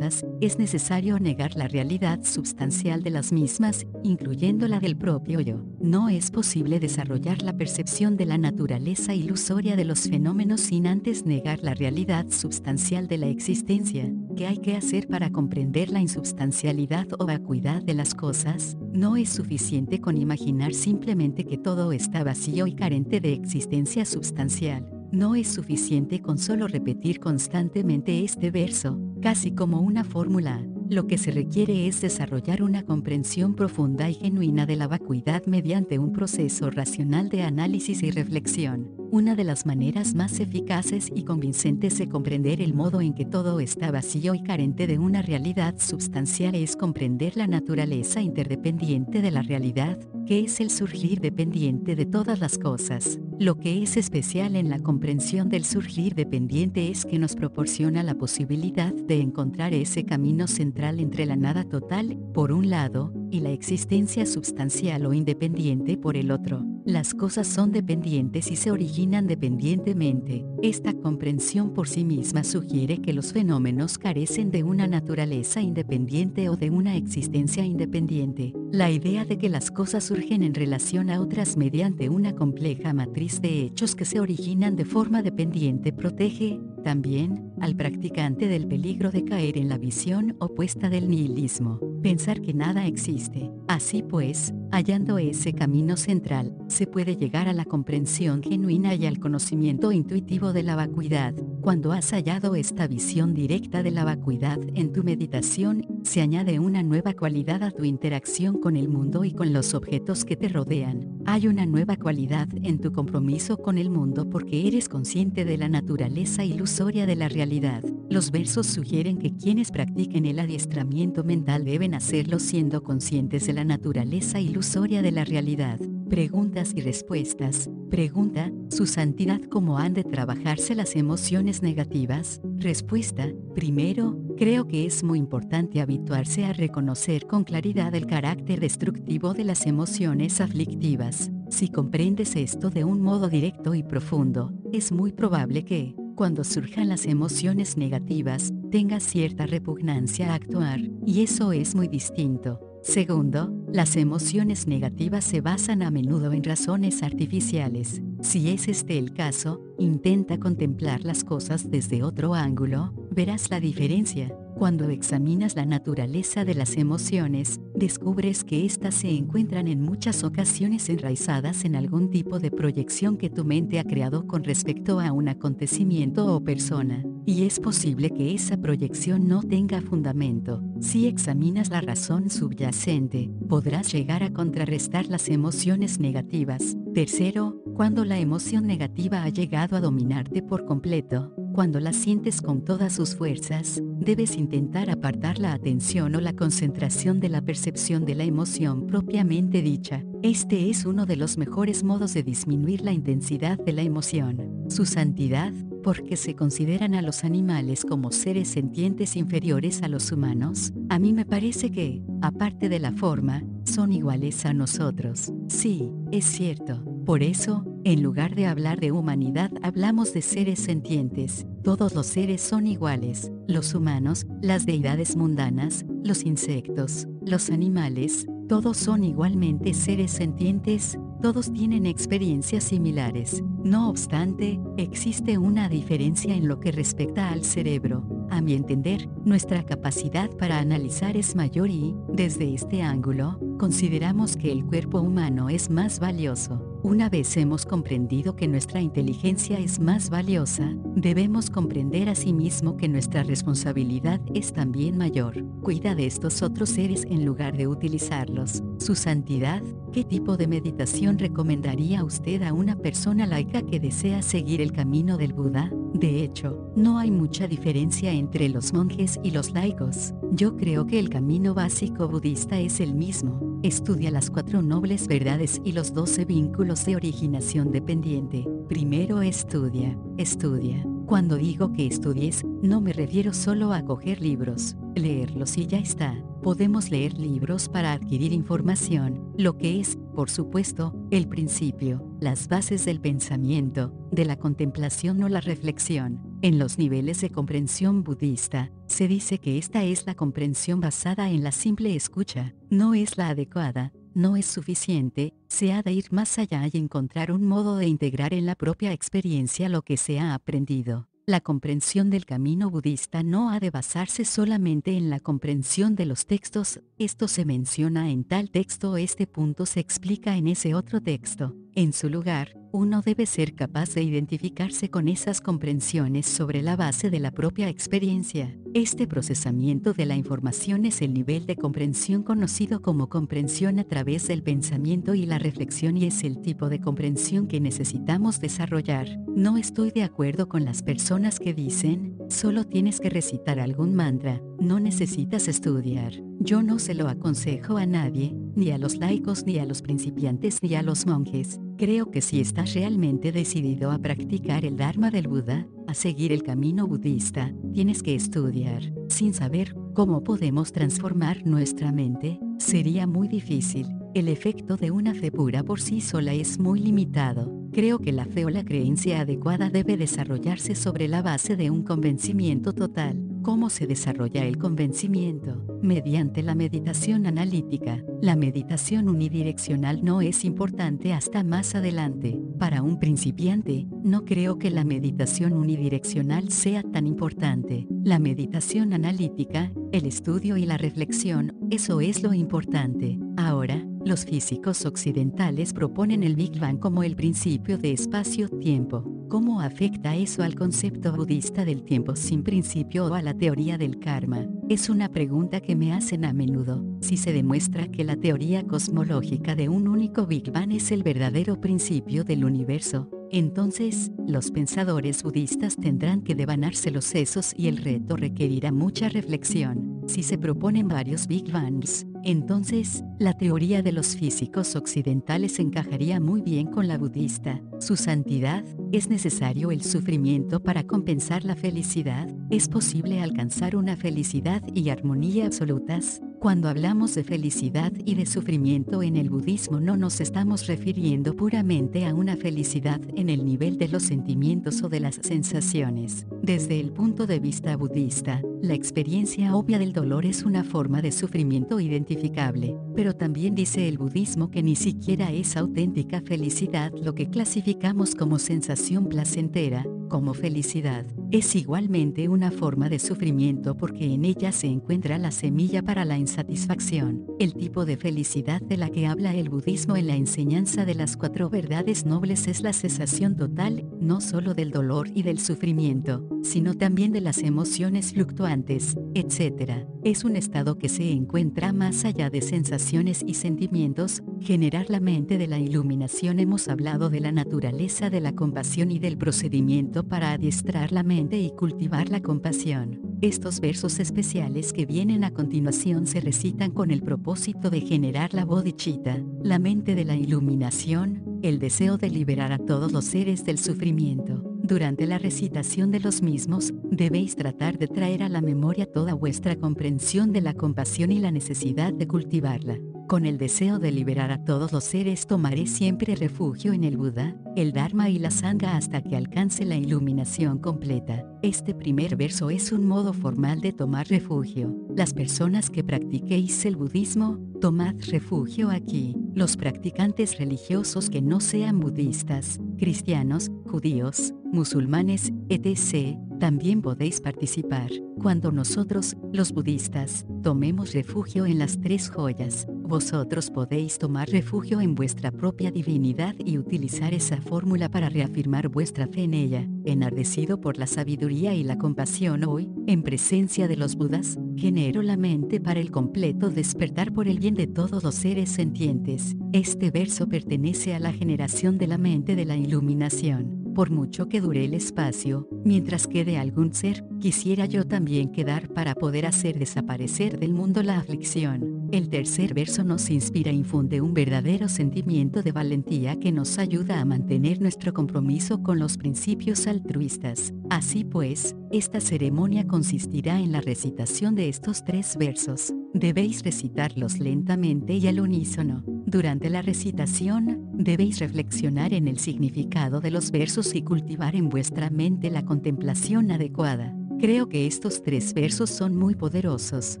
es necesario negar la realidad substancial de las mismas, incluyendo la del propio yo. No es posible desarrollar la percepción de la naturaleza ilusoria de los fenómenos sin antes negar la realidad substancial de la existencia. ¿Qué hay que hacer para comprender la insubstancialidad o vacuidad de las cosas? No es suficiente con imaginar simplemente que todo está vacío y carente de existencia substancial. No es suficiente con solo repetir constantemente este verso, casi como una fórmula. Lo que se requiere es desarrollar una comprensión profunda y genuina de la vacuidad mediante un proceso racional de análisis y reflexión. Una de las maneras más eficaces y convincentes de comprender el modo en que todo está vacío y carente de una realidad substancial es comprender la naturaleza interdependiente de la realidad, que es el surgir dependiente de todas las cosas. Lo que es especial en la comprensión del surgir dependiente es que nos proporciona la posibilidad de encontrar ese camino central entre la nada total, por un lado, y la existencia substancial o independiente por el otro. Las cosas son dependientes y se originan dependientemente. Esta comprensión por sí misma sugiere que los fenómenos carecen de una naturaleza independiente o de una existencia independiente. La idea de que las cosas surgen en relación a otras mediante una compleja matriz de hechos que se originan de forma dependiente protege, también, al practicante del peligro de caer en la visión opuesta del nihilismo, pensar que nada existe. Así pues, hallando ese camino central, se puede llegar a la comprensión genuina y al conocimiento intuitivo de la vacuidad. Cuando has hallado esta visión directa de la vacuidad en tu meditación, se añade una nueva cualidad a tu interacción con el mundo y con los objetos que te rodean. Hay una nueva cualidad en tu compromiso con el mundo porque eres consciente de la naturaleza ilusoria de la realidad. Los versos sugieren que quienes practiquen el adiestramiento mental deben hacerlo siendo conscientes de la naturaleza ilusoria de la realidad. Preguntas y respuestas. Pregunta, ¿su santidad cómo han de trabajarse las emociones negativas? Respuesta, primero, creo que es muy importante habituarse a reconocer con claridad el carácter destructivo de las emociones aflictivas. Si comprendes esto de un modo directo y profundo, es muy probable que, cuando surjan las emociones negativas, tengas cierta repugnancia a actuar, y eso es muy distinto Segundo, las emociones negativas se basan a menudo en razones artificiales. Si es este el caso, intenta contemplar las cosas desde otro ángulo, verás la diferencia. Cuando examinas la naturaleza de las emociones, descubres que éstas se encuentran en muchas ocasiones enraizadas en algún tipo de proyección que tu mente ha creado con respecto a un acontecimiento o persona, y es posible que esa proyección no tenga fundamento. Si examinas la razón subyacente, podrás llegar a contrarrestar las emociones negativas. Tercero, cuando la emoción negativa ha llegado a dominarte por completo, cuando la sientes con todas sus fuerzas, debes intentar apartar la atención o la concentración de la percepción de la emoción propiamente dicha. Este es uno de los mejores modos de disminuir la intensidad de la emoción. Su santidad, porque se consideran a los animales como seres sentientes inferiores a los humanos, a mí me parece que, aparte de la forma, son iguales a nosotros. Sí, es cierto. Por eso, en lugar de hablar de humanidad, hablamos de seres sentientes. Todos los seres son iguales, los humanos, las deidades mundanas, los insectos, los animales, todos son igualmente seres sentientes, Todos tienen experiencias similares. No obstante, existe una diferencia en lo que respecta al cerebro. A mi entender, nuestra capacidad para analizar es mayor y, desde este ángulo, consideramos que el cuerpo humano es más valioso. Una vez hemos comprendido que nuestra inteligencia es más valiosa, debemos comprender asimismo que nuestra responsabilidad es también mayor. Cuida de estos otros seres en lugar de utilizarlos. Su santidad, ¿qué tipo de meditación recomendaría usted a una persona laica que desea seguir el camino del Buda? De hecho, no hay mucha diferencia entre los monjes y los laicos. Yo creo que el camino básico budista es el mismo. Estudia las cuatro nobles verdades y los doce vínculos de originación dependiente. Primero estudia, estudia. Cuando digo que estudies, no me refiero solo a coger libros, leerlos y ya está. Podemos leer libros para adquirir información, lo que es, por supuesto, el principio, las bases del pensamiento, de la contemplación o la reflexión. En los niveles de comprensión budista, se dice que esta es la comprensión basada en la simple escucha, no es la adecuada, no es suficiente, se ha de ir más allá y encontrar un modo de integrar en la propia experiencia lo que se ha aprendido. La comprensión del camino budista no ha de basarse solamente en la comprensión de los textos, esto se menciona en tal texto, este punto se explica en ese otro texto. En su lugar, uno debe ser capaz de identificarse con esas comprensiones sobre la base de la propia experiencia. Este procesamiento de la información es el nivel de comprensión conocido como comprensión a través del pensamiento y la reflexión y es el tipo de comprensión que necesitamos desarrollar. No estoy de acuerdo con las personas que dicen, solo tienes que recitar algún mantra, no necesitas estudiar. Yo no se lo aconsejo a nadie, ni a los laicos ni a los principiantes ni a los monjes. Creo que si estás realmente decidido a practicar el Dharma del Buda, a seguir el camino budista, tienes que estudiar. Sin saber cómo podemos transformar nuestra mente, sería muy difícil. El efecto de una fe pura por sí sola es muy limitado. Creo que la fe o la creencia adecuada debe desarrollarse sobre la base de un convencimiento total. ¿Cómo se desarrolla el convencimiento? Mediante la meditación analítica. La meditación unidireccional no es importante hasta más adelante. Para un principiante, no creo que la meditación unidireccional sea tan importante. La meditación analítica, el estudio y la reflexión, eso es lo importante. Ahora, los físicos occidentales proponen el Big Bang como el principio de espacio-tiempo. ¿Cómo afecta eso al concepto budista del tiempo sin principio o a la teoría del karma? Es una pregunta que me hacen a menudo. Si se demuestra que la teoría cosmológica de un único Big Bang es el verdadero principio del universo, entonces, los pensadores budistas tendrán que devanarse los sesos y el reto requerirá mucha reflexión. Si se proponen varios Big Bangs, entonces, la teoría de los físicos occidentales encajaría muy bien con la budista. Su santidad, ¿es necesario el sufrimiento para compensar la felicidad? ¿Es posible alcanzar una felicidad y armonía absolutas? Cuando hablamos de felicidad y de sufrimiento en el budismo no nos estamos refiriendo puramente a una felicidad en el nivel de los sentimientos o de las sensaciones. Desde el punto de vista budista, la experiencia obvia del dolor es una forma de sufrimiento identificable, pero también dice el budismo que ni siquiera es auténtica felicidad lo que clasificamos como sensación placentera, como felicidad. Es igualmente una forma de sufrimiento porque en ella se encuentra la semilla para la insatisfacción, el tipo de felicidad de la que habla el budismo en la enseñanza de las cuatro verdades nobles es la cesación total, no solo del dolor y del sufrimiento, sino también de las emociones fluctuantes, etc. Es un estado que se encuentra más allá de sensaciones y sentimientos, generar la mente de la iluminación hemos hablado de la naturaleza de la compasión y del procedimiento para adiestrar la mente y cultivar la compasión. Estos versos especiales que vienen a continuación se recitan con el propósito de generar la bodhicitta, la mente de la iluminación, el deseo de liberar a todos los seres del sufrimiento. Durante la recitación de los mismos, debéis tratar de traer a la memoria toda vuestra comprensión de la compasión y la necesidad de cultivarla. Con el deseo de liberar a todos los seres tomaré siempre refugio en el Buda, el Dharma y la Sangha hasta que alcance la iluminación completa. Este primer verso es un modo formal de tomar refugio. Las personas que practiquéis el budismo, tomad refugio aquí. Los practicantes religiosos que no sean budistas, cristianos, judíos, musulmanes, etc., también podéis participar. Cuando nosotros, los budistas, tomemos refugio en las tres joyas, vosotros podéis tomar refugio en vuestra propia divinidad y utilizar esa fórmula para reafirmar vuestra fe en ella. Enardecido por la sabiduría y la compasión hoy, en presencia de los Budas, genero la mente para el completo despertar por el bien de todos los seres sentientes. Este verso pertenece a la generación de la mente de la iluminación por mucho que dure el espacio, mientras quede algún ser, quisiera yo también quedar para poder hacer desaparecer del mundo la aflicción. El tercer verso nos inspira e infunde un verdadero sentimiento de valentía que nos ayuda a mantener nuestro compromiso con los principios altruistas. Así pues, esta ceremonia consistirá en la recitación estos tres versos. Debéis recitarlos lentamente y al unísono. Durante la recitación, debéis reflexionar en el significado de los versos y cultivar en vuestra mente la contemplación adecuada. Creo que estos tres versos son muy poderosos.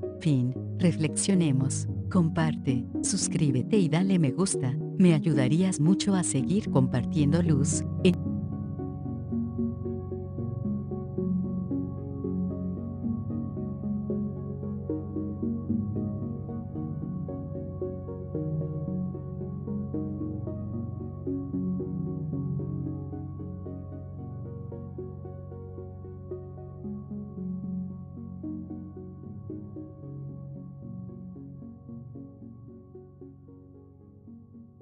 Fin. Reflexionemos. Comparte, suscríbete y dale me gusta. Me ayudarías mucho a seguir compartiendo luz.